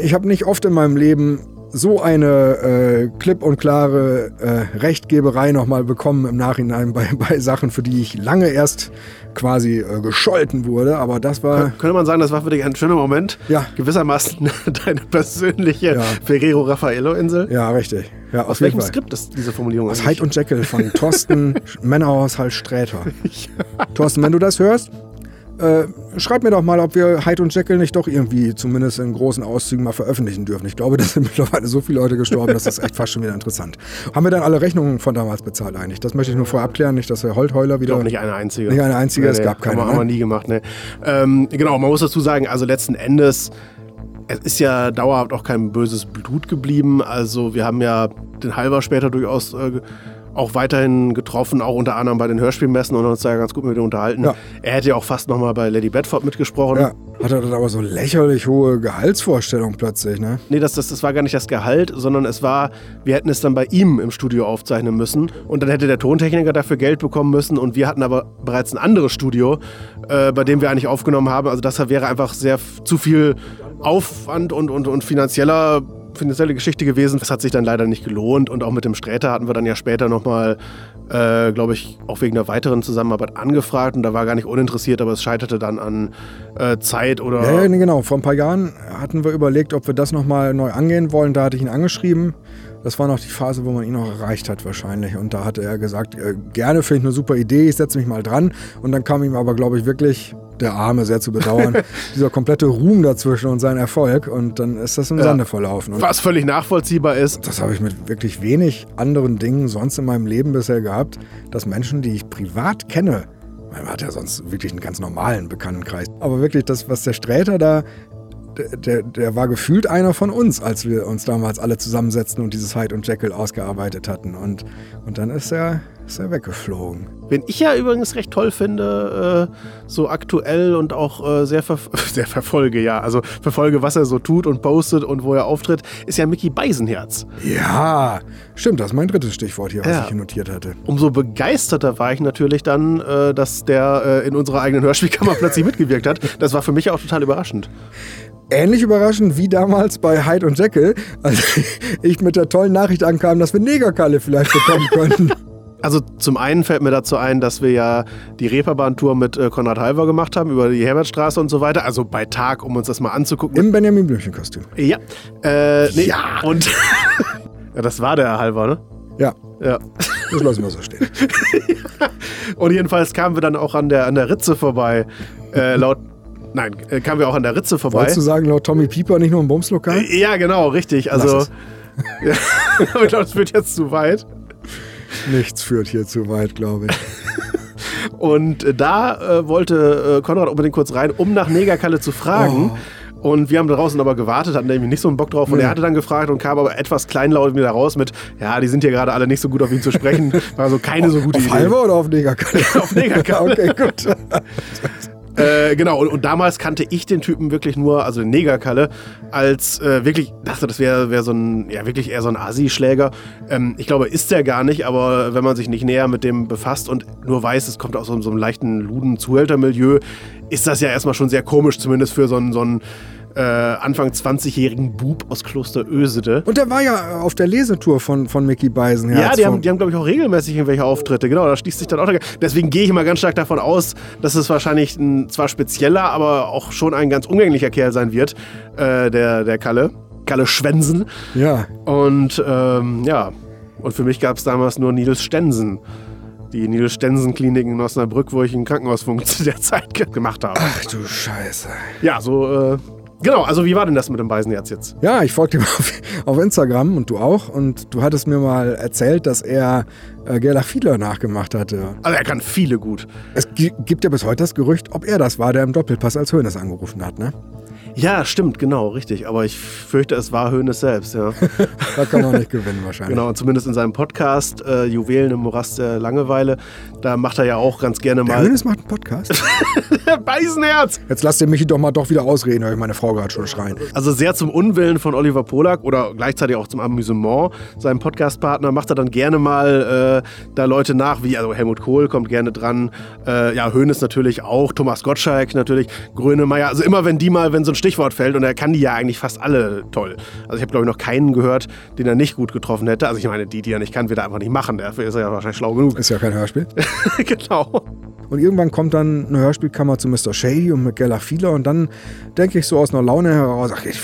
ich habe nicht oft in meinem Leben so eine äh, klipp und klare äh, Rechtgeberei nochmal bekommen im Nachhinein bei, bei Sachen, für die ich lange erst quasi äh, gescholten wurde. Aber das war. Kön könnte man sagen, das war für dich ein schöner Moment? Ja. Gewissermaßen deine persönliche Ja. Ferrero Raffaello-Insel? Ja, richtig. Ja, Aus welchem. Skript ist diese Formulierung? Aus? Heid und Jekyll von Thorsten Männerhaushalt Sträter. Thorsten, wenn du das hörst, äh, schreib mir doch mal, ob wir Hyde und Jekyll nicht doch irgendwie zumindest in großen Auszügen mal veröffentlichen dürfen. Ich glaube, da sind mittlerweile so viele Leute gestorben, das ist echt fast schon wieder interessant. Haben wir dann alle Rechnungen von damals bezahlt eigentlich? Das möchte ich nur vorher abklären, nicht, dass der Holtheuler wieder... glaube nicht eine einzige. Nicht eine einzige, es gab keine, Haben wir, ne? haben wir nie gemacht, ne? Ähm, genau, man muss dazu sagen, also letzten Endes, es ist ja dauerhaft auch kein böses Blut geblieben. Also wir haben ja den Halber später durchaus äh, auch weiterhin getroffen, auch unter anderem bei den Hörspielmessen und uns da ganz gut mit ihm unterhalten. Ja. Er hätte ja auch fast nochmal bei Lady Bedford mitgesprochen. Ja, hat er dann aber so lächerlich hohe Gehaltsvorstellungen plötzlich, ne? Nee, das, das, das war gar nicht das Gehalt, sondern es war, wir hätten es dann bei ihm im Studio aufzeichnen müssen und dann hätte der Tontechniker dafür Geld bekommen müssen und wir hatten aber bereits ein anderes Studio, äh, bei dem wir eigentlich aufgenommen haben. Also das wäre einfach sehr zu viel Aufwand und, und, und finanzieller finanzielle Geschichte gewesen. Das hat sich dann leider nicht gelohnt und auch mit dem Sträter hatten wir dann ja später nochmal, äh, glaube ich, auch wegen einer weiteren Zusammenarbeit angefragt und da war gar nicht uninteressiert, aber es scheiterte dann an äh, Zeit oder... Ja, ja, nee, genau. Vor ein paar Jahren hatten wir überlegt, ob wir das nochmal neu angehen wollen. Da hatte ich ihn angeschrieben. Das war noch die Phase, wo man ihn noch erreicht hat wahrscheinlich. Und da hatte er gesagt, äh, gerne, finde ich eine super Idee, ich setze mich mal dran. Und dann kam ihm aber, glaube ich, wirklich der Arme sehr zu bedauern. dieser komplette Ruhm dazwischen und sein Erfolg. Und dann ist das im Ja. Sande verlaufen. Und was völlig nachvollziehbar ist. das habe ich mit wirklich wenig anderen Dingen sonst in meinem Leben bisher gehabt, dass Menschen, die ich privat kenne, man hat ja sonst wirklich einen ganz normalen Bekanntenkreis, aber wirklich das, was der Sträter da, der, der, der war gefühlt einer von uns, als wir uns damals alle zusammensetzten und dieses Hyde und Jekyll ausgearbeitet hatten. Und, und dann ist er, ist er weggeflogen. Wen ich ja übrigens recht toll finde, äh, so aktuell und auch äh, sehr, ver sehr verfolge, ja. Also verfolge, was er so tut und postet und wo er auftritt, ist ja Mickey Beisenherz. Ja, stimmt, das ist mein drittes Stichwort hier, was Ja. ich hier notiert hatte. Umso begeisterter war ich natürlich dann, äh, dass der in unserer eigenen Hörspielkammer plötzlich mitgewirkt hat. Das war für mich auch total überraschend. Ähnlich überraschend wie damals bei Hyde und Jekyll, als ich mit der tollen Nachricht ankam, dass wir Negerkalle vielleicht bekommen könnten. Also zum einen fällt mir dazu ein, dass wir ja die Reeperbahn-Tour mit äh, Konrad Halver gemacht haben über die Herbertstraße und so weiter. Also bei Tag, um uns das mal anzugucken. Im Benjamin Blümchen-Kostüm. ja. Äh, nee. Ja. Und ja, das war der Halver, ne? Ja, Ja. das lassen wir so stehen. Und jedenfalls kamen wir dann auch an der, an der Ritze vorbei. Äh, laut. Nein, äh, kamen wir auch an der Ritze vorbei. Wolltest du sagen, laut Tommy Pieper nicht nur im Bumslokal? Ja, genau, richtig. Also. Ja, ich glaube, es wird jetzt zu weit. Nichts führt hier zu weit, glaube ich. Und äh, da äh, wollte äh, Konrad unbedingt kurz rein, um nach Negerkalle zu fragen. Und wir haben draußen aber gewartet, hatten nämlich nicht so einen Bock drauf. Und Nee. er hatte dann gefragt und kam aber etwas kleinlaut wieder raus mit, ja, die sind hier gerade alle nicht so gut auf ihn zu sprechen. War also keine so gute Auf Idee. Halber oder auf Negerkalle? Auf Negerkalle. okay, gut. Äh, genau, und, und damals kannte ich den Typen wirklich nur, also den Negerkalle, als äh, wirklich, dachte, das wäre wär so ein, ja, wirklich eher so ein Asi-Schläger. Ähm, ich glaube, ist der gar nicht, aber wenn man sich nicht näher mit dem befasst und nur weiß, es kommt aus so, so einem leichten Luden-Zuhälter-Milieu, ist das ja erstmal schon sehr komisch, zumindest für so einen, so einen äh, Anfang 20-jährigen Bub aus Kloster Ösede. Und der war ja auf der Lesetour von, von Mickey Beisenherz. Ja, die haben, die haben glaube ich, auch regelmäßig irgendwelche Auftritte. Genau, da schließt sich dann auch. der- Deswegen gehe ich mal ganz stark davon aus, dass es wahrscheinlich ein zwar spezieller, aber auch schon ein ganz umgänglicher Kerl sein wird, äh, der, der Kalle. Kalle Schwensen. ja. Und ähm, ja, und für mich gab es damals nur Nils Stensen. die Nils Stensen Klinik in Osnabrück, wo ich einen Krankenhausfunk zu der Zeit ge gemacht habe. Ach du Scheiße. Ja, so, äh, genau. Also, wie war denn das mit dem Beisenherz jetzt? Ja, ich folgte ihm auf, auf Instagram und du auch. Und du hattest mir mal erzählt, dass er äh, Gerlach Fiedler nachgemacht hatte. Also, er kann viele gut. Es gi- gibt ja bis heute das Gerücht, ob er das war, der im Doppelpass als Hönes angerufen hat, ne? Ja, stimmt, genau, richtig. Aber ich fürchte, es war Hoeneß selbst, ja. Da kann man nicht gewinnen wahrscheinlich. Genau, und zumindest in seinem Podcast äh, Juwelen im Morast der Langeweile, da macht er ja auch ganz gerne Der mal Hönes macht einen Podcast. Beisenherz. Jetzt lass den Michi doch mal doch wieder ausreden, höre ich meine Frau gerade schon schreien. Also sehr zum Unwillen von Oliver Polak oder gleichzeitig auch zum Amüsement seinem Podcastpartner macht er dann gerne mal äh, da Leute nach, wie also Helmut Kohl kommt gerne dran, äh, ja Hoeneß natürlich auch, Thomas Gottschalk natürlich, Grönemeyer, also immer wenn die mal, wenn so ein Stichwort fällt und er kann die ja eigentlich fast alle toll. Also ich habe glaube ich noch keinen gehört, den er nicht gut getroffen hätte. Also ich meine, die, die er nicht kann, wird er einfach nicht machen. Dafür ist er ja wahrscheinlich schlau genug. Ist ja kein Hörspiel. genau. Und irgendwann kommt dann eine Hörspielkammer zu Mr. Shady und mit Gella Fieler und dann denke ich so aus einer Laune heraus, ach, ich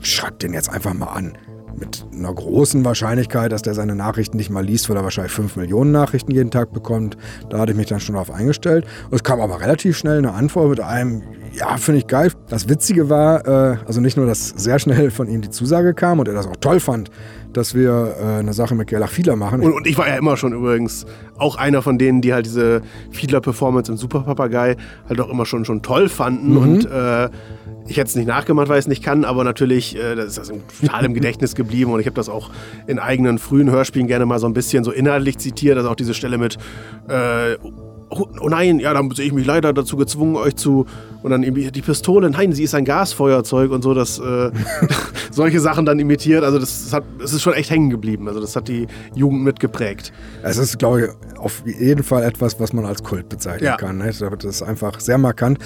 schreib den jetzt einfach mal an. Mit einer großen Wahrscheinlichkeit, dass der seine Nachrichten nicht mal liest, weil er wahrscheinlich 5 Millionen Nachrichten jeden Tag bekommt. Da hatte ich mich dann schon darauf eingestellt. Und es kam aber relativ schnell eine Antwort mit einem, ja, finde ich geil. Das Witzige war, äh, also nicht nur, dass sehr schnell von ihm die Zusage kam und er das auch toll fand, dass wir äh, eine Sache mit Gerlach Fieler machen. Und, und ich war ja immer schon übrigens auch einer von denen, die halt diese Fiedler-Performance im Super Papagei halt auch immer schon, schon toll fanden. Und äh, ich hätte es nicht nachgemacht, weil ich es nicht kann, aber natürlich, äh, das ist das total im Gedächtnis geblieben und ich habe das auch in eigenen frühen Hörspielen gerne mal so ein bisschen so inhaltlich zitiert. Also auch diese Stelle mit äh, Oh, oh nein, ja, dann sehe ich mich leider dazu gezwungen, euch zu. Und dann irgendwie die Pistole, nein, sie ist ein Gasfeuerzeug und so, das äh, solche Sachen dann imitiert. Also das, das, hat, das ist schon echt hängen geblieben. Also das hat die Jugend mitgeprägt. Es ist, glaube ich, auf jeden Fall etwas, was man als Kult bezeichnen Ja. kann. Ne? Das ist einfach sehr markant.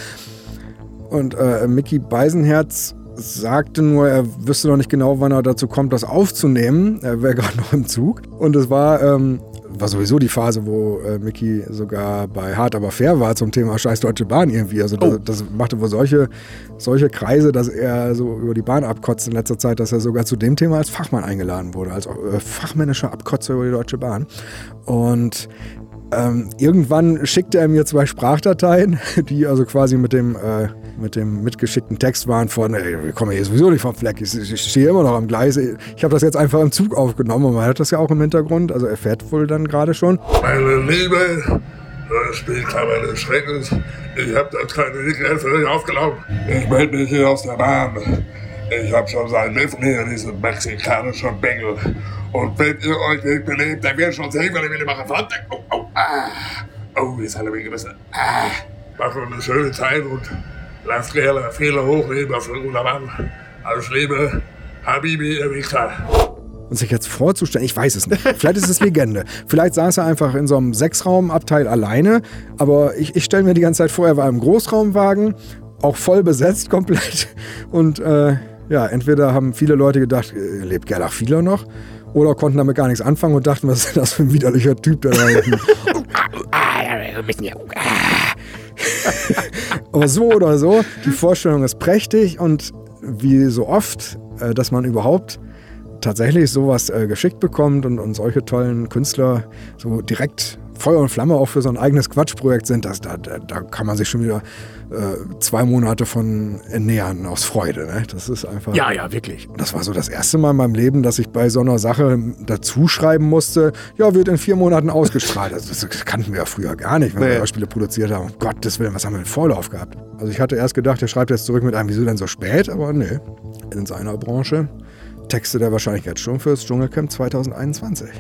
Und äh, Mickey Beisenherz sagte nur, er wüsste noch nicht genau, wann er dazu kommt, das aufzunehmen. Er wäre gerade noch im Zug. Und es war, ähm, war sowieso die Phase, wo äh, Mickey sogar bei Hart aber fair war zum Thema Scheiß Deutsche Bahn irgendwie. Also das, Oh. das machte wohl solche, solche Kreise, dass er so über die Bahn abkotzt in letzter Zeit, dass er sogar zu dem Thema als Fachmann eingeladen wurde, als äh, fachmännischer Abkotzer über die Deutsche Bahn. Und ähm, irgendwann schickte er mir zwei Sprachdateien, die also quasi mit dem, äh, mit dem mitgeschickten Text waren von, ey, wir kommen hier sowieso nicht vom Fleck, ich, ich stehe immer noch am Gleis. Ich habe das jetzt einfach im Zug aufgenommen und man hört das ja auch im Hintergrund, also er fährt wohl dann gerade schon. Meine Liebe, das Spielkammer des Schreckens, ich hab das kleine Nickel für dich aufgenommen. Ich melde mich hier aus der Bahn. Ich hab schon seit Wochen hier diesen mexikanischen Bengel. Und wenn ihr euch nicht belebt, dann wird schon sehen, was ich will machen. Verdammt! Oh, oh, ah. Oh, jetzt hat er mich gebissen. Ah. Macht noch eine schöne Zeit und lasst gerne viele hochleben auf der Mann. Alles Liebe, Habibi, ihr Wichser. Und sich jetzt vorzustellen, ich weiß es nicht. Vielleicht ist es Legende. Vielleicht saß er einfach in so einem Sechsraumabteil alleine. Aber ich, ich stelle mir die ganze Zeit vor, er war im Großraumwagen, auch voll besetzt komplett. Und äh, ja, entweder haben viele Leute gedacht, äh, lebt Gerlach Fieler noch? Oder konnten damit gar nichts anfangen und dachten, was ist das für ein widerlicher Typ, der da hinten. Aber so oder so, die Vorstellung ist prächtig und wie so oft, äh, dass man überhaupt tatsächlich sowas äh, geschickt bekommt und, und solche tollen Künstler so direkt Feuer und Flamme auch für so ein eigenes Quatschprojekt sind, das, da, da, da kann man sich schon wieder äh, zwei Monate von ernähren aus Freude. Ne? Das ist einfach. Ja, ja, wirklich. Das war so das erste Mal in meinem Leben, dass ich bei so einer Sache dazu schreiben musste, ja, wird in vier Monaten ausgestrahlt. Also das kannten wir ja früher gar nicht, wenn Nee. wir Hörspiele produziert haben. Um Gottes Willen, was haben wir einen Vorlauf gehabt? Also ich hatte erst gedacht, er schreibt jetzt zurück mit einem, wieso denn so spät? Aber nee, in seiner Branche textet er wahrscheinlich jetzt schon fürs Dschungelcamp 2021.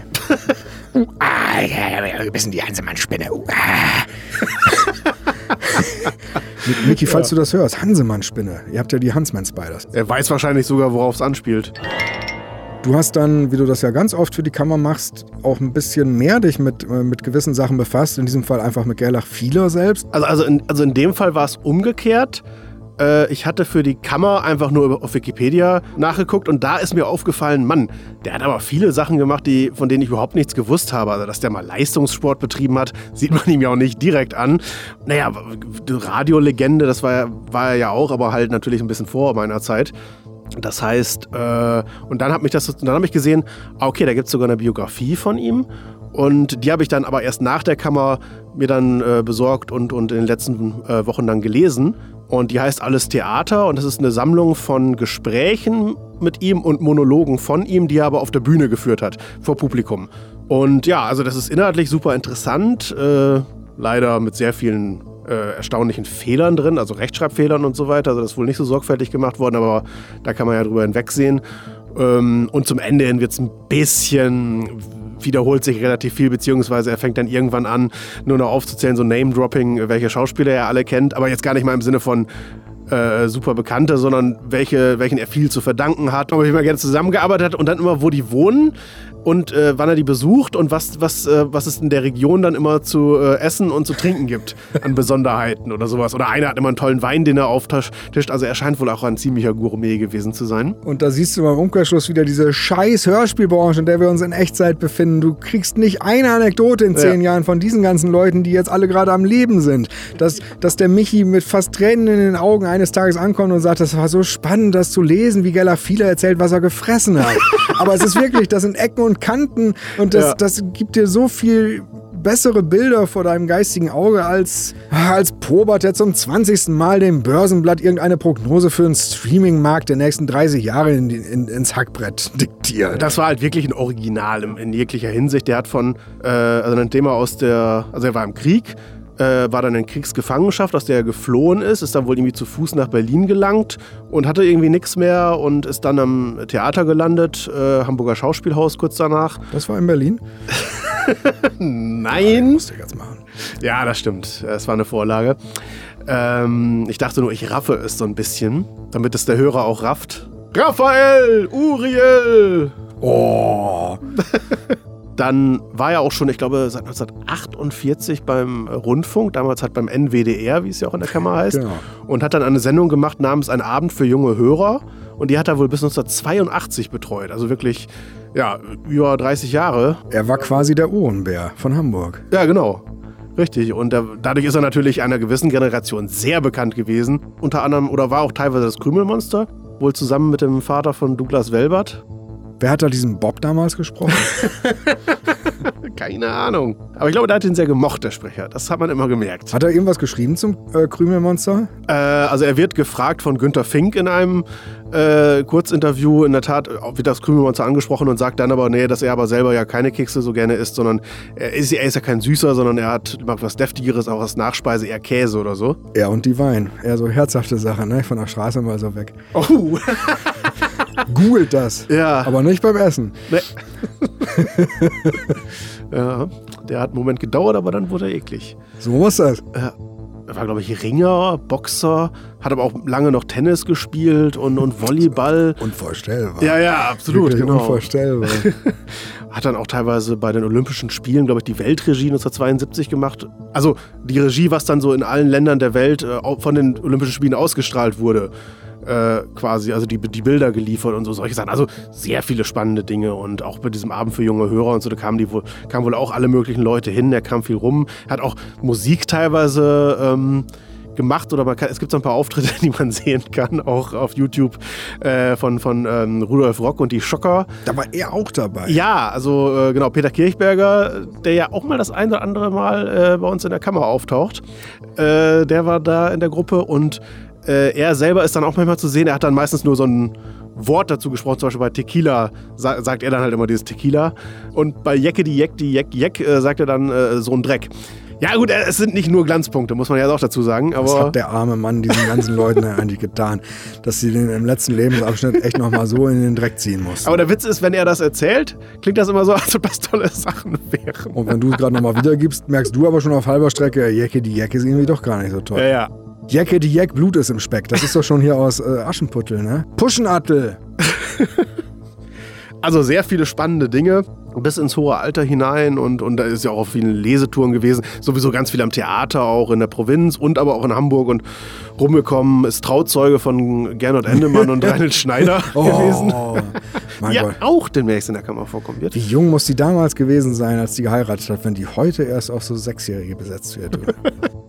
Ah, ja, ja, ein bisschen die Hansemann-Spinne. Uh, ah. Mi- Miki, falls du das hörst, Hansemann-Spinne. Ihr habt ja die Huntsman-Spiders. Er weiß wahrscheinlich sogar, worauf es anspielt. Du hast dann, wie du das ja ganz oft für die Kammer machst, auch ein bisschen mehr dich mit, äh, mit gewissen Sachen befasst. In diesem Fall einfach mit Gerlach Fieler selbst. Also, also, in, also in dem Fall war es umgekehrt. Äh, ich hatte für die Kammer einfach nur auf Wikipedia nachgeguckt und da ist mir aufgefallen, Mann, der hat aber viele Sachen gemacht, die, von denen ich überhaupt nichts gewusst habe. Also, dass der mal Leistungssport betrieben hat, sieht man ihm ja auch nicht direkt an. Naja, Radiolegende, das war, war er ja auch, aber halt natürlich ein bisschen vor meiner Zeit. Das heißt, äh, und dann habe ich ich gesehen, ah, okay, da gibt es sogar eine Biografie von ihm. Und die habe ich dann aber erst nach der Kammer mir dann äh, besorgt und, und in den letzten äh, Wochen dann gelesen. Und die heißt Alles Theater und das ist eine Sammlung von Gesprächen mit ihm und Monologen von ihm, die er aber auf der Bühne geführt hat, vor Publikum. Und ja, also das ist inhaltlich super interessant, äh, leider mit sehr vielen äh, erstaunlichen Fehlern drin, also Rechtschreibfehlern und so weiter. Also das ist wohl nicht so sorgfältig gemacht worden, aber da kann man ja drüber hinwegsehen. Ähm, und zum Ende hin wird es ein bisschen wiederholt sich relativ viel, beziehungsweise er fängt dann irgendwann an, nur noch aufzuzählen, so Name-Dropping, welche Schauspieler er alle kennt, aber jetzt gar nicht mal im Sinne von äh, super bekannte, sondern welche, welchen er viel zu verdanken hat, ob er immer gerne zusammengearbeitet hat und dann immer, wo die wohnen und äh, wann er die besucht und was, was, äh, was es in der Region dann immer zu äh, essen und zu trinken gibt an Besonderheiten oder sowas. Oder einer hat immer einen tollen Wein, den er auftischt. Also er scheint wohl auch ein ziemlicher Gourmet gewesen zu sein. Und da siehst du mal im Umkehrschluss wieder diese scheiß Hörspielbranche, in der wir uns in Echtzeit befinden. Du kriegst nicht eine Anekdote in zehn ja. Jahren von diesen ganzen Leuten, die jetzt alle gerade am Leben sind. Dass, dass der Michi mit fast Tränen in den Augen eines Tages ankommt und sagt, das war so spannend, das zu lesen, wie Gella Viele erzählt, was er gefressen hat. Aber es ist wirklich, das sind Ecken und Kanten und das, ja. das gibt dir so viel bessere Bilder vor deinem geistigen Auge als, als Probert, der zum 20. Mal dem Börsenblatt irgendeine Prognose für den Streaming-Markt der nächsten 30 Jahre in, in, ins Hackbrett diktiert. Das war halt wirklich ein Original in, in jeglicher Hinsicht. Der hat von, äh, also ein Thema aus der, also er war im Krieg, äh, war dann in Kriegsgefangenschaft, aus der er geflohen ist, ist dann wohl irgendwie zu Fuß nach Berlin gelangt und hatte irgendwie nichts mehr und ist dann am Theater gelandet, äh, Hamburger Schauspielhaus kurz danach. Das war in Berlin? Nein. Ja, musste ich jetzt machen. Ja, das stimmt. Es war eine Vorlage. Ähm, ich dachte nur, ich raffe es so ein bisschen, damit es der Hörer auch rafft. Raphael! Uriel! Oh! Dann war er auch schon, ich glaube, seit 1948 beim Rundfunk, damals halt beim NWDR, wie es ja auch in der Kammer heißt, genau. und hat dann eine Sendung gemacht namens Ein Abend für junge Hörer. Und die hat er wohl bis 1982 betreut. Also wirklich, ja, über 30 Jahre. Er war quasi der Ohrenbär von Hamburg. Ja, genau. Richtig. Und da, dadurch ist er natürlich einer gewissen Generation sehr bekannt gewesen. Unter anderem, oder war auch teilweise das Krümelmonster. Wohl zusammen mit dem Vater von Douglas Welbert. Wer hat da diesen Bob damals gesprochen? Keine Ahnung. Aber ich glaube, der hat ihn sehr gemocht, der Sprecher. Das hat man immer gemerkt. Hat er irgendwas geschrieben zum äh, Krümelmonster? Äh, also er wird gefragt von Günter Fink in einem äh, Kurzinterview. In der Tat wird das Krümelmonster angesprochen und sagt dann aber, nee, dass er aber selber ja keine Kekse so gerne isst, sondern er ist, er ist ja kein Süßer, sondern er hat macht was Deftigeres, auch als Nachspeise, eher Käse oder so. Er und die Wein. Eher so herzhafte Sachen, ne? Von der Straße mal so weg. Oh! Googelt das. Ja. Aber nicht beim Essen. Nee. ja, der hat einen Moment gedauert, aber dann wurde er eklig. So muss das. Ja. Er war, glaube ich, Ringer, Boxer, hat aber auch lange noch Tennis gespielt und, und Volleyball. Unvorstellbar. Ja, ja, absolut. Wirklich genau. Unvorstellbar. hat dann auch teilweise bei den Olympischen Spielen, glaube ich, die Weltregie 1972 gemacht. Also die Regie, was dann so in allen Ländern der Welt äh, von den Olympischen Spielen ausgestrahlt wurde äh, quasi, also die, die Bilder geliefert und so solche Sachen. Also sehr viele spannende Dinge und auch bei diesem Abend für junge Hörer und so, da kamen, die wohl, kamen wohl auch alle möglichen Leute hin, der kam viel rum, hat auch Musik teilweise ähm, gemacht oder man kann, es gibt so ein paar Auftritte, die man sehen kann, auch auf YouTube äh, von, von ähm, Rudolf Rock und die Schocker. Da war er auch dabei. Ja, also äh, genau, Peter Kirchberger, der ja auch mal das ein oder andere Mal äh, bei uns in der Kammer auftaucht, äh, der war da in der Gruppe und äh, er selber ist dann auch manchmal zu sehen. Er hat dann meistens nur so ein Wort dazu gesprochen, zum Beispiel bei Tequila sa sagt er dann halt immer dieses Tequila. Und bei Jecke die Jeck, die Jeck, Jeck äh, sagt er dann so ein Dreck. Ja gut, äh, es sind nicht nur Glanzpunkte, muss man ja auch dazu sagen. Aber Was hat der arme Mann diesen ganzen Leuten eigentlich getan, dass sie den im letzten Lebensabschnitt echt nochmal so in den Dreck ziehen mussten. Aber der Witz ist, wenn er das erzählt, klingt das immer so, als ob das tolle Sachen wären. Und wenn du es gerade nochmal wiedergibst, merkst du aber schon auf halber Strecke, Jecke die Jecke ist irgendwie doch gar nicht so toll. Ja, ja. Jacke die Jack, Blut ist im Speck. Das ist doch schon hier aus äh, Aschenputtel, ne? Puschenattel. also sehr viele spannende Dinge bis ins hohe Alter hinein und, und da ist ja auch auf vielen Lesetouren gewesen. Sowieso ganz viel am Theater, auch in der Provinz und aber auch in Hamburg und rumgekommen. Ist Trauzeuge von Gernot Endemann und Reinhold Schneider oh, gewesen. Mein ja, Gott. auch demnächst in der Kammer vorkommen wird. Wie jung muss die damals gewesen sein, als die geheiratet hat, wenn die heute erst auf so Sechsjährige besetzt wird?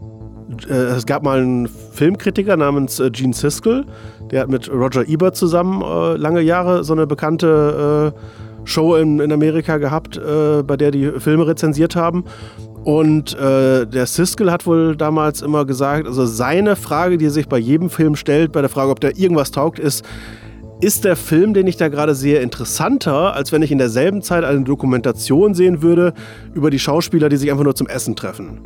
äh, es gab mal einen Filmkritiker namens äh, Gene Siskel, der hat mit Roger Ebert zusammen äh, lange Jahre so eine bekannte äh, Show in, in Amerika gehabt, äh, bei der die Filme rezensiert haben. Und äh, der Siskel hat wohl damals immer gesagt, also seine Frage, die er sich bei jedem Film stellt, bei der Frage, ob der irgendwas taugt, ist, ist der Film, den ich da gerade sehe, interessanter, als wenn ich in derselben Zeit eine Dokumentation sehen würde über die Schauspieler, die sich einfach nur zum Essen treffen.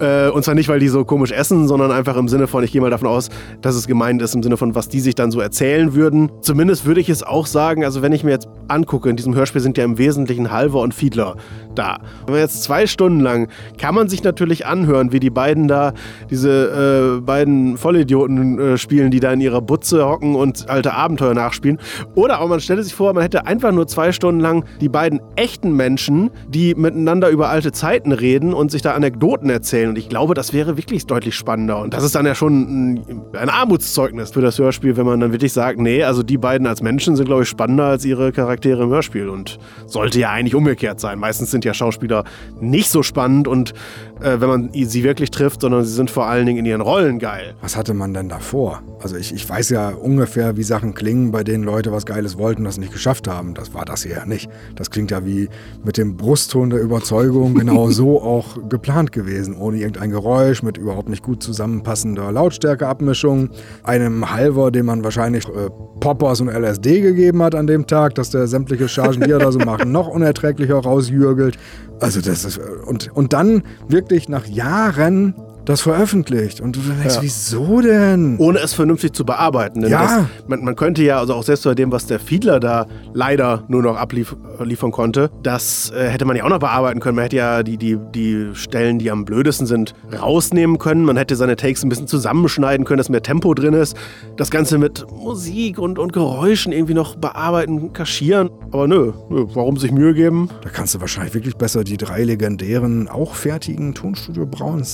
Äh, und zwar nicht, weil die so komisch essen, sondern einfach im Sinne von, ich gehe mal davon aus, dass es gemeint ist, im Sinne von, was die sich dann so erzählen würden. Zumindest würde ich es auch sagen, also wenn ich mir jetzt angucke, in diesem Hörspiel sind ja im Wesentlichen Halver und Fiedler da. Man jetzt zwei Stunden lang, kann man sich natürlich anhören, wie die beiden da, diese äh, beiden Vollidioten äh, spielen, die da in ihrer Butze hocken und alte Abenteuer nachspielen. Oder aber man stelle sich vor, man hätte einfach nur zwei Stunden lang die beiden echten Menschen, die miteinander über alte Zeiten reden und sich da Anekdoten erzählen. Und ich glaube, das wäre wirklich deutlich spannender. Und das ist dann ja schon ein, ein Armutszeugnis für das Hörspiel, wenn man dann wirklich sagt, nee, also die beiden als Menschen sind, glaube ich, spannender als ihre Charaktere im Hörspiel. Und sollte ja eigentlich umgekehrt sein. Meistens sind ja Schauspieler nicht so spannend und äh, wenn man sie wirklich trifft, sondern sie sind vor allen Dingen in ihren Rollen geil. Was hatte man denn davor? Also ich, ich weiß ja ungefähr, wie Sachen klingen, bei denen Leute was Geiles wollten, das nicht geschafft haben. Das war das hier ja nicht. Das klingt ja wie mit dem Brustton der Überzeugung genau so auch geplant gewesen, ohne irgendein Geräusch, mit überhaupt nicht gut zusammenpassender Lautstärkeabmischung, einem Halver, dem man wahrscheinlich äh, Poppers und LSD gegeben hat an dem Tag, dass der sämtliche Chargen, die er da so macht, noch unerträglicher rausjürgelt. Also das ist und und dann wirklich nach Jahren das veröffentlicht. Und du denkst, Ja. wieso denn? Ohne es vernünftig zu bearbeiten. Denn Ja. das, man, man könnte ja, also auch selbst bei dem, was der Fiedler da leider nur noch abliefern konnte, das äh, hätte man ja auch noch bearbeiten können. Man hätte ja die, die, die Stellen, die am blödesten sind, rausnehmen können. Man hätte seine Takes ein bisschen zusammenschneiden können, dass mehr Tempo drin ist. Das Ganze mit Musik und, und Geräuschen irgendwie noch bearbeiten, kaschieren. Aber nö, nö, warum sich Mühe geben? Da kannst du wahrscheinlich wirklich besser die drei legendären, auch fertigen Tonstudio Braun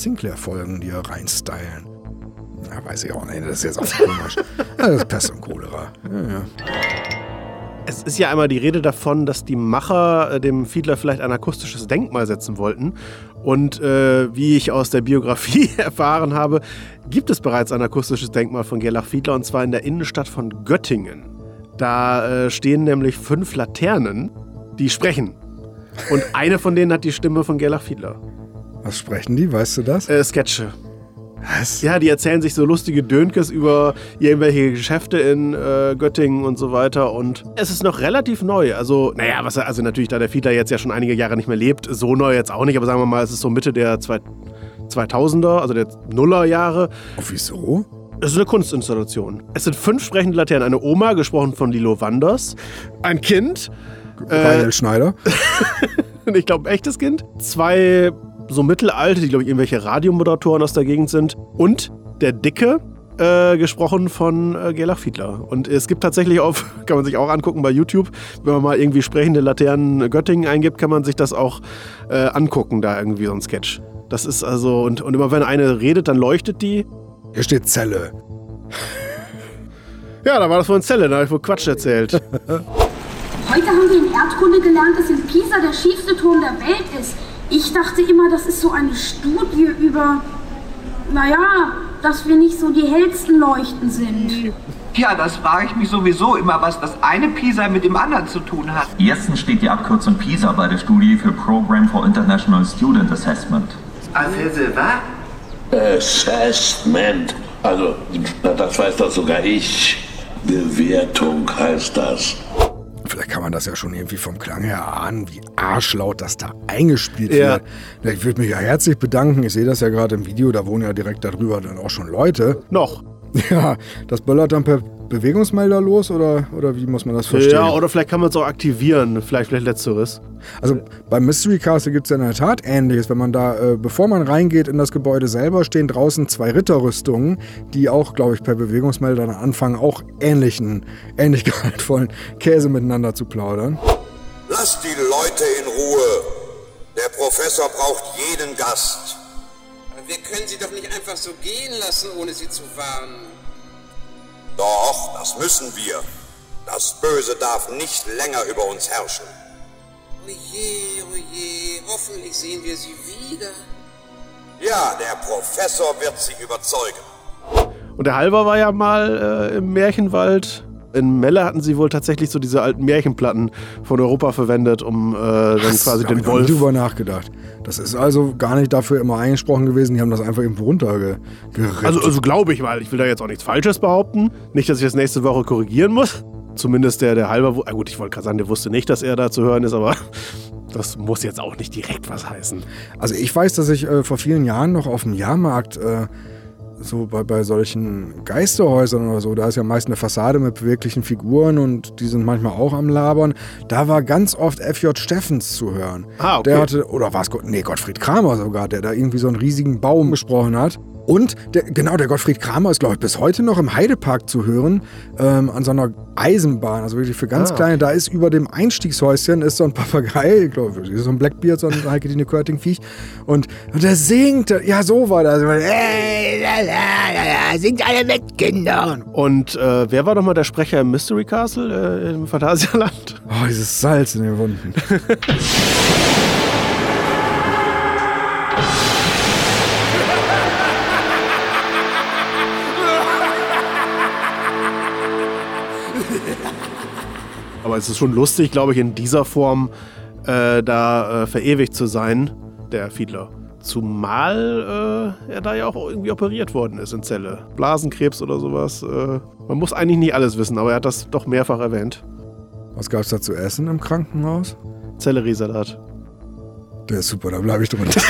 Sinclair-Folgen dir reinstylen. Ja, weiß ich auch nicht, das ist jetzt auch komisch. ja, das Pest und Cholera. Ja, ja. Es ist ja einmal die Rede davon, dass die Macher äh, dem Fiedler vielleicht ein akustisches Denkmal setzen wollten. Und äh, wie ich aus der Biografie erfahren habe, gibt es bereits ein akustisches Denkmal von Gerlach Fiedler und zwar in der Innenstadt von Göttingen. Da äh, stehen nämlich fünf Laternen, die sprechen. Und eine von denen hat die Stimme von Gerlach Fiedler. Was sprechen die, weißt du das? Äh, Sketche. Was? Ja, die erzählen sich so lustige Dönkes über irgendwelche Geschäfte in äh, Göttingen und so weiter. Und es ist noch relativ neu. Also, naja, was, also natürlich, da der Fiedler jetzt ja schon einige Jahre nicht mehr lebt, so neu jetzt auch nicht, aber sagen wir mal, es ist so Mitte der zwei, 2000er, also der Nullerjahre. Oh, wieso? Es ist eine Kunstinstallation. Es sind fünf sprechende Laternen. Eine Oma, gesprochen von Lilo Wanders. Ein Kind. Reinhold Schneider. ich glaube, ein echtes Kind. Zwei so mittelalte, die, glaube ich, irgendwelche Radiomoderatoren aus der Gegend sind. Und der Dicke, äh, gesprochen von äh, Gerlach Fiedler. Und es gibt tatsächlich auf, kann man sich auch angucken bei YouTube, wenn man mal irgendwie sprechende Laternen Göttingen eingibt, kann man sich das auch äh, angucken, da irgendwie so ein Sketch. Das ist also, und, und immer wenn eine redet, dann leuchtet die. Hier steht Zelle. Ja, da war das wohl eine Zelle, da habe ich wohl Quatsch erzählt. Heute haben wir in Erdkunde gelernt, dass in Pisa der schiefste Turm der Welt ist. Ich dachte immer, das ist so eine Studie über, naja, dass wir nicht so die hellsten Leuchten sind. Ja, das frage ich mich sowieso immer, was das eine Pisa mit dem anderen zu tun hat. Erstens steht die Abkürzung PISA bei der Studie für Program for International Student Assessment. Also, was? Assessment. Also, das weiß doch sogar ich. Bewertung heißt das. Vielleicht kann man das ja schon irgendwie vom Klang her ahnen, wie arschlaut das da eingespielt Ja. wird. Ich würde mich ja herzlich bedanken. Ich sehe das ja gerade im Video, da wohnen ja direkt darüber dann auch schon Leute. Noch. Ja, das böllert dann per Bewegungsmelder los oder, oder wie muss man das verstehen? Ja, oder vielleicht kann man es auch aktivieren. Vielleicht, vielleicht letzteres. Also beim Mystery Castle gibt es ja in der Tat Ähnliches. Wenn man da, äh, bevor man reingeht in das Gebäude selber, stehen draußen zwei Ritterrüstungen, die auch, glaube ich, per Bewegungsmelder dann anfangen, auch ähnlichen, ähnlich gehaltvollen Käse miteinander zu plaudern. Lasst die Leute in Ruhe. Der Professor braucht jeden Gast. Wir können sie doch nicht einfach so gehen lassen, ohne sie zu warnen. Doch, das müssen wir. Das Böse darf nicht länger über uns herrschen. Oje, oje, hoffentlich sehen wir sie wieder. Ja, der Professor wird sie überzeugen. Und der Halver war ja mal äh, im Märchenwald In Melle hatten sie wohl tatsächlich so diese alten Märchenplatten von Europa verwendet, um äh, dann quasi Da hab den ich Wolf. drüber nachgedacht. Das ist also gar nicht dafür immer eingesprochen gewesen. Die haben das einfach irgendwo runtergerippt. Also, also glaube ich mal, ich will da jetzt auch nichts Falsches behaupten. Nicht, dass ich das nächste Woche korrigieren muss. Zumindest der, der halber. Ah, gut, ich wollte gerade sagen, der wusste nicht, dass er da zu hören ist, aber das muss jetzt auch nicht direkt was heißen. Also ich weiß, dass ich äh, vor vielen Jahren noch auf dem Jahrmarkt äh, so bei, bei solchen Geisterhäusern oder so, da ist ja meist eine Fassade mit beweglichen Figuren und die sind manchmal auch am Labern. Da war ganz oft F.J. Steffens zu hören. Ah, okay. Der hatte, oder war es, Gott- nee, Gottfried Kramer sogar, der da irgendwie so einen riesigen Baum gesprochen hat. Und der, genau, der Gottfried Kramer ist, glaube ich, bis heute noch im Heidepark zu hören, ähm, an so einer Eisenbahn, also wirklich für ganz Ah, kleine. Da ist über dem Einstiegshäuschen ist so ein Papagei, ich glaube, so ein Blackbeard, so ein Heike Dine Körting-Viech. Und, und der singt, ja, so war das. Ey, la, la, la, la, singt alle mit, Kinder. Und äh, wer war doch mal der Sprecher im Mystery Castle äh, im Phantasialand? Oh, dieses Salz in den Wunden. Aber es ist schon lustig, glaube ich, in dieser Form äh, da äh, verewigt zu sein, der Fiedler. Zumal äh, er da ja auch irgendwie operiert worden ist in Zelle. Blasenkrebs oder sowas. Äh, man muss eigentlich nicht alles wissen, aber er hat das doch mehrfach erwähnt. Was gab es da zu essen im Krankenhaus? Zelleriesalat. Der ist super, da bleibe ich drunter.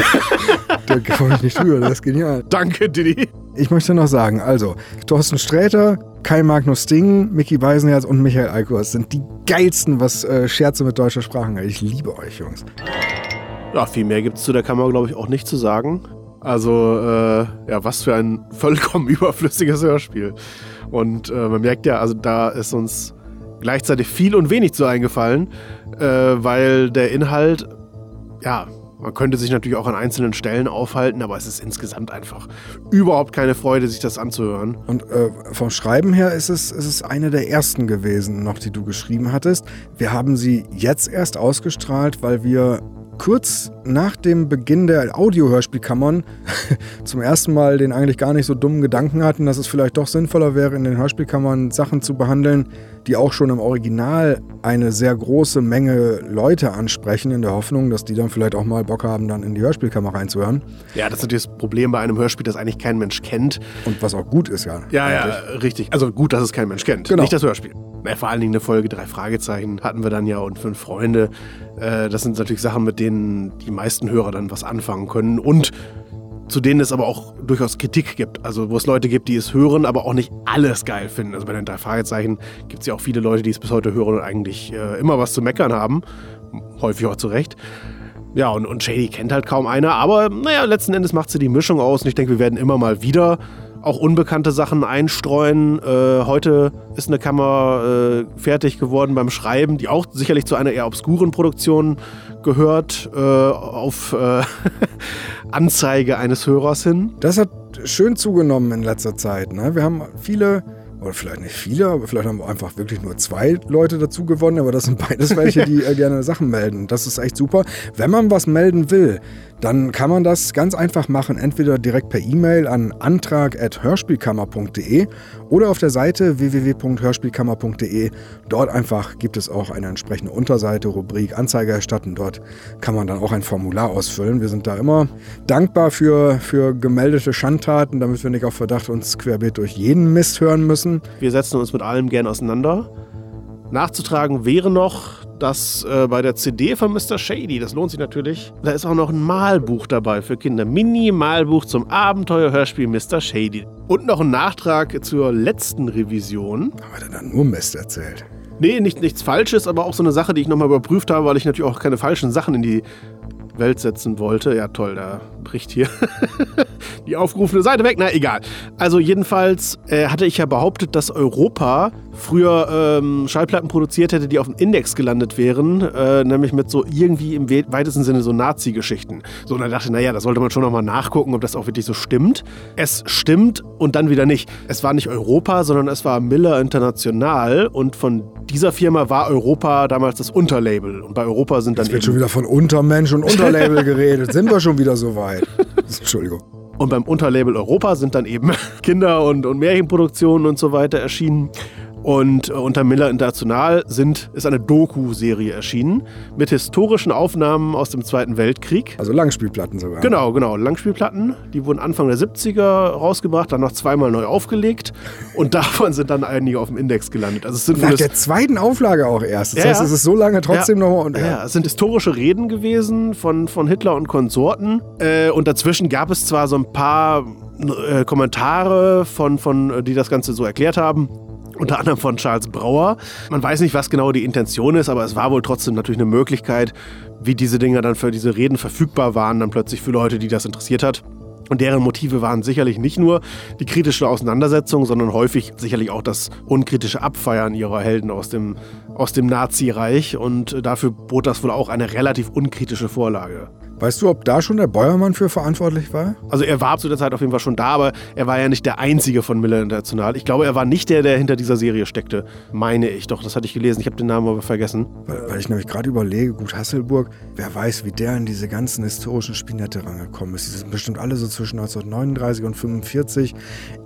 da komme ich nicht drüber, das ist genial. Danke, Didi. Ich möchte noch sagen, also, Thorsten Sträter, Kai Magnus Ding, Mickey Beisenherz und Michael Alkors sind die geilsten, was äh, Scherze mit deutscher Sprache angeht. Ich liebe euch, Jungs. Ja, viel mehr gibt es zu der Kammer, glaube ich, auch nicht zu sagen. Also, äh, ja, was für ein vollkommen überflüssiges Hörspiel. Und äh, man merkt ja, also da ist uns gleichzeitig viel und wenig zu eingefallen, äh, weil der Inhalt, ja, man könnte sich natürlich auch an einzelnen Stellen aufhalten, aber es ist insgesamt einfach überhaupt keine Freude, sich das anzuhören. Und äh, vom Schreiben her ist es, ist es eine der ersten gewesen, noch die du geschrieben hattest. Wir haben sie jetzt erst ausgestrahlt, weil wir kurz nach dem Beginn der Audiohörspielkammern zum ersten Mal den eigentlich gar nicht so dummen Gedanken hatten, dass es vielleicht doch sinnvoller wäre, in den Hörspielkammern Sachen zu behandeln, die auch schon im Original eine sehr große Menge Leute ansprechen, in der Hoffnung, dass die dann vielleicht auch mal Bock haben, dann in die Hörspielkammer reinzuhören. Ja, das ist natürlich das Problem bei einem Hörspiel, das eigentlich kein Mensch kennt. Und was auch gut ist, ja. Ja, ja, richtig. Also gut, dass es kein Mensch kennt. Genau. Nicht das Hörspiel. Vor allen Dingen eine Folge drei Fragezeichen hatten wir dann ja und fünf Freunde. Äh, das sind natürlich Sachen, mit denen die meisten Hörer dann was anfangen können und zu denen es aber auch durchaus Kritik gibt. Also wo es Leute gibt, die es hören, aber auch nicht alles geil finden. Also bei den drei Fragezeichen gibt es ja auch viele Leute, die es bis heute hören und eigentlich äh, immer was zu meckern haben. Häufig auch zu Recht. Ja, und, und Shady kennt halt kaum einer, aber naja, letzten Endes macht sie die Mischung aus und ich denke, wir werden immer mal wieder auch unbekannte Sachen einstreuen. Äh, heute ist eine Kammer äh, fertig geworden beim Schreiben, die auch sicherlich zu einer eher obskuren Produktion gehört, äh, auf äh, Anzeige eines Hörers hin. Das hat schön zugenommen in letzter Zeit. Ne? Wir haben viele, oder vielleicht nicht viele, aber vielleicht haben wir einfach wirklich nur zwei Leute dazu gewonnen, aber das sind beides welche, die äh, gerne Sachen melden. Das ist echt super. Wenn man was melden will, dann kann man das ganz einfach machen, entweder direkt per E-Mail an antrag.hörspielkammer.de oder auf der Seite www.hörspielkammer.de. Dort einfach gibt es auch eine entsprechende Unterseite, Rubrik Anzeige erstatten. Dort kann man dann auch ein Formular ausfüllen. Wir sind da immer dankbar für, für gemeldete Schandtaten, damit wir nicht auf Verdacht uns querbeet durch jeden Mist hören müssen. Wir setzen uns mit allem gern auseinander. Nachzutragen wäre noch, dass äh, bei der CD von Mr. Shady, das lohnt sich natürlich, da ist auch noch ein Malbuch dabei für Kinder. Mini-Malbuch zum Abenteuerhörspiel Mr. Shady. Und noch ein Nachtrag zur letzten Revision. Hat er dann nur Mist erzählt? Nee, nicht, nichts Falsches, aber auch so eine Sache, die ich nochmal überprüft habe, weil ich natürlich auch keine falschen Sachen in die Welt setzen wollte. Ja, toll, da bricht hier die aufgerufene Seite weg. Na, egal. Also jedenfalls äh, hatte ich ja behauptet, dass Europa früher ähm, Schallplatten produziert hätte, die auf dem Index gelandet wären, äh, nämlich mit so irgendwie im we weitesten Sinne so Nazi-Geschichten. So, und dann dachte ich, naja, da sollte man schon nochmal nachgucken, ob das auch wirklich so stimmt. Es stimmt und dann wieder nicht. Es war nicht Europa, sondern es war Miller International und von dieser Firma war Europa damals das Unterlabel. Und bei Europa sind dann Es wird schon wieder von Untermensch und Unterlabel geredet. Sind wir schon wieder so weit? Entschuldigung. Und beim Unterlabel Europa sind dann eben Kinder- und, und Märchenproduktionen und so weiter erschienen. Und äh, unter Miller International sind, ist eine Doku-Serie erschienen mit historischen Aufnahmen aus dem Zweiten Weltkrieg. Also Langspielplatten sogar. Genau, genau. Langspielplatten. Die wurden Anfang der 70er rausgebracht, dann noch zweimal neu aufgelegt. Und davon sind dann einige auf dem Index gelandet. Also es sind Nach der zweiten Auflage auch erst. Das Ja, heißt, ja. es ist so lange trotzdem ja. noch. Und, ja. es sind historische Reden gewesen von, von Hitler und Konsorten. Äh, und dazwischen gab es zwar so ein paar äh, Kommentare, von, von, die das Ganze so erklärt haben. Unter anderem von Charles Brauer. Man weiß nicht, was genau die Intention ist, aber es war wohl trotzdem natürlich eine Möglichkeit, wie diese Dinger dann für diese Reden verfügbar waren, dann plötzlich für Leute, die das interessiert hat. Und deren Motive waren sicherlich nicht nur die kritische Auseinandersetzung, sondern häufig sicherlich auch das unkritische Abfeiern ihrer Helden aus dem, aus dem Nazireich. Und dafür bot das wohl auch eine relativ unkritische Vorlage. Weißt du, ob da schon der Beuermann für verantwortlich war? Also er war zu der Zeit auf jeden Fall schon da, aber er war ja nicht der einzige von Miller International. Ich glaube, er war nicht der, der hinter dieser Serie steckte. Meine ich doch, das hatte ich gelesen. Ich habe den Namen aber vergessen. Weil, weil ich nämlich gerade überlege, gut, Hasselburg, wer weiß, wie der in diese ganzen historischen Spinette rangekommen ist. Die sind bestimmt alle so zwischen 1939 und 45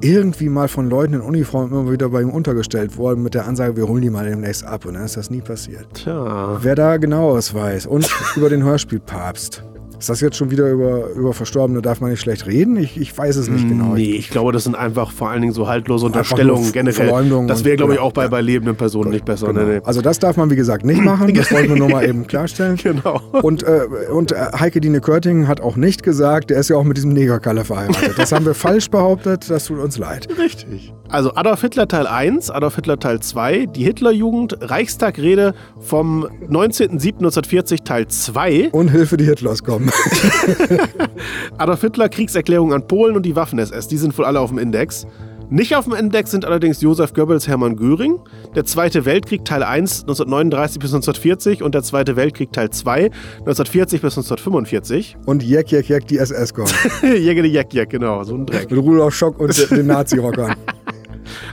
irgendwie mal von Leuten in Uniform immer wieder bei ihm untergestellt worden mit der Ansage, wir holen die mal demnächst ab. Und dann ist das nie passiert. Tja. Wer da genaueres weiß und über den Hörspielpapst. Ist das jetzt schon wieder über, über Verstorbene? Darf man nicht schlecht reden? Ich, ich weiß es nicht genau. Nee, ich glaube, das sind einfach vor allen Dingen so haltlose Unterstellungen generell. Das wäre, glaube ich, ja, auch bei, bei lebenden Personen nicht besser. Genau. Nee, nee. Also das darf man, wie gesagt, nicht machen. Das wollten wir nur mal eben klarstellen. Genau. Und, äh, und äh, Heike Dine Körting hat auch nicht gesagt, der ist ja auch mit diesem Negerkalle verheiratet. Das haben wir falsch behauptet, das tut uns leid. Richtig. Also Adolf Hitler Teil 1, Adolf Hitler Teil 2, die Hitlerjugend, Reichstagrede vom 19.07.1940 Teil 2. Und Hilfe, die Hitlers kommen. Adolf Hitler, Kriegserklärung an Polen und die Waffen-SS, die sind wohl alle auf dem Index. Nicht auf dem Index sind allerdings Josef Goebbels, Hermann Göring, der Zweite Weltkrieg Teil 1 1939 bis 1940 und der Zweite Weltkrieg Teil 2 1940 bis 1945. Und Jack, Jack, Jack, die SS kommen. Jäger die Jack, Jack, genau, so ein Dreck. Mit Rudolf Schock und den Nazi-Rockern.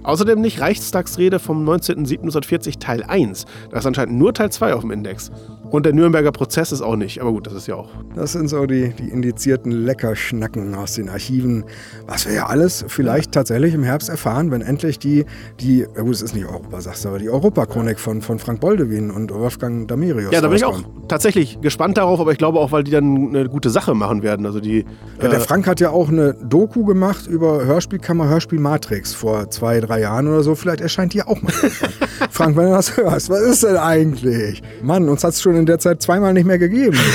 Außerdem nicht Reichstagsrede vom 19.07.1940 Teil 1. Da ist anscheinend nur Teil 2 auf dem Index. Und der Nürnberger Prozess ist auch nicht. Aber gut, das ist ja auch. Das sind so die, die indizierten Leckerschnacken aus den Archiven. Was wir ja alles vielleicht tatsächlich im Herbst erfahren, wenn endlich die, die ja gut, es ist nicht Europa, sagst du, aber die Europachronik von, von Frank Boldewin und Wolfgang Damerius. Ja, da bin ich auch tatsächlich gespannt darauf, aber ich glaube auch, weil die dann eine gute Sache machen werden. Also die. Ja, der äh, Frank hat ja auch eine Doku gemacht über Hörspielkammer, Hörspiel Matrix vor zwei, drei Jahren oder so. Vielleicht erscheint die auch mal. Frank, wenn du das hörst, was ist denn eigentlich? Mann, uns hat es schon in der Zeit zweimal nicht mehr gegeben.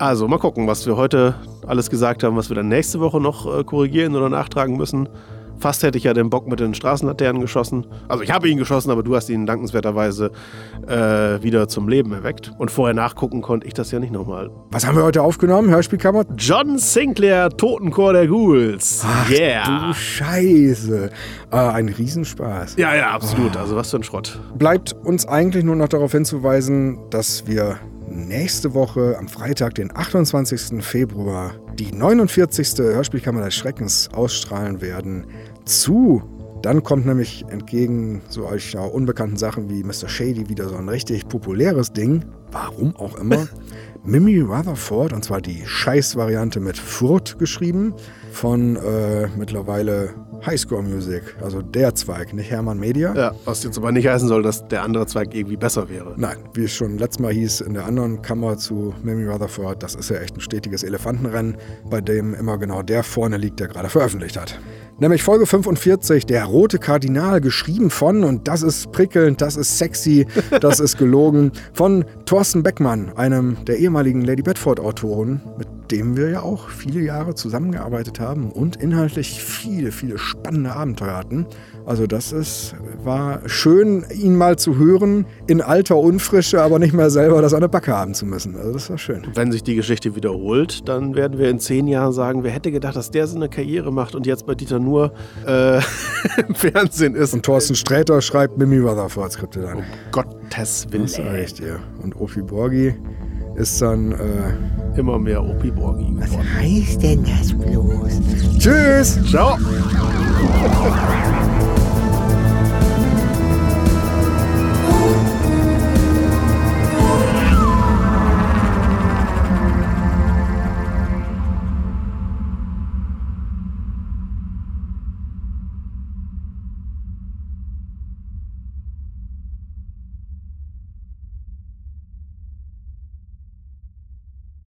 Also, mal gucken, was wir heute alles gesagt haben, was wir dann nächste Woche noch äh, korrigieren oder nachtragen müssen. Fast hätte ich ja den Bock mit den Straßenlaternen geschossen. Also ich habe ihn geschossen, aber du hast ihn dankenswerterweise äh, wieder zum Leben erweckt. Und vorher nachgucken konnte ich das ja nicht nochmal. Was haben wir heute aufgenommen? Hörspielkammer? John Sinclair, Totenchor der Ghouls. Ach, yeah. du Scheiße. Äh, ein Riesenspaß. Ja, ja, absolut. Also was für ein Schrott. Bleibt uns eigentlich nur noch darauf hinzuweisen, dass wir nächste Woche am Freitag, den 28. Februar, die 49. Hörspielkammer des Schreckens ausstrahlen werden. Zu. Dann kommt nämlich entgegen so euch ja, unbekannten Sachen wie Mr. Shady wieder so ein richtig populäres Ding. Warum auch immer. Mimi Rutherford, und zwar die Scheiß-Variante mit Furt geschrieben, von äh, mittlerweile Highscore Music, also der Zweig, nicht Hermann Media. Ja, was jetzt aber nicht heißen soll, dass der andere Zweig irgendwie besser wäre. Nein, wie es schon letztes Mal hieß, in der anderen Kammer zu Mimi Rutherford, das ist ja echt ein stetiges Elefantenrennen, bei dem immer genau der vorne liegt, der gerade veröffentlicht hat. Nämlich Folge 45, der rote Kardinal, geschrieben von, und das ist prickelnd, das ist sexy, das ist gelogen, von Thorsten Beckmann, einem der ehemaligen Lady Bedford-Autoren, mit dem wir ja auch viele Jahre zusammengearbeitet haben und inhaltlich viele, viele spannende Abenteuer hatten. Also das ist, war schön, ihn mal zu hören, in alter Unfrische, aber nicht mehr selber das an der Backe haben zu müssen. Also das war schön. Wenn sich die Geschichte wiederholt, dann werden wir in zehn Jahren sagen, wer hätte gedacht, dass der so eine Karriere macht und jetzt bei Dieter nur äh, im Fernsehen ist. Und Thorsten Sträter schreibt Mimi Rutherford Skripte dann. Um Gottes Willen. Das sag ich dir. Und Ofi Borgi ist dann äh, immer mehr Opi Borgi geworden. Was heißt denn das bloß? Tschüss! Ciao!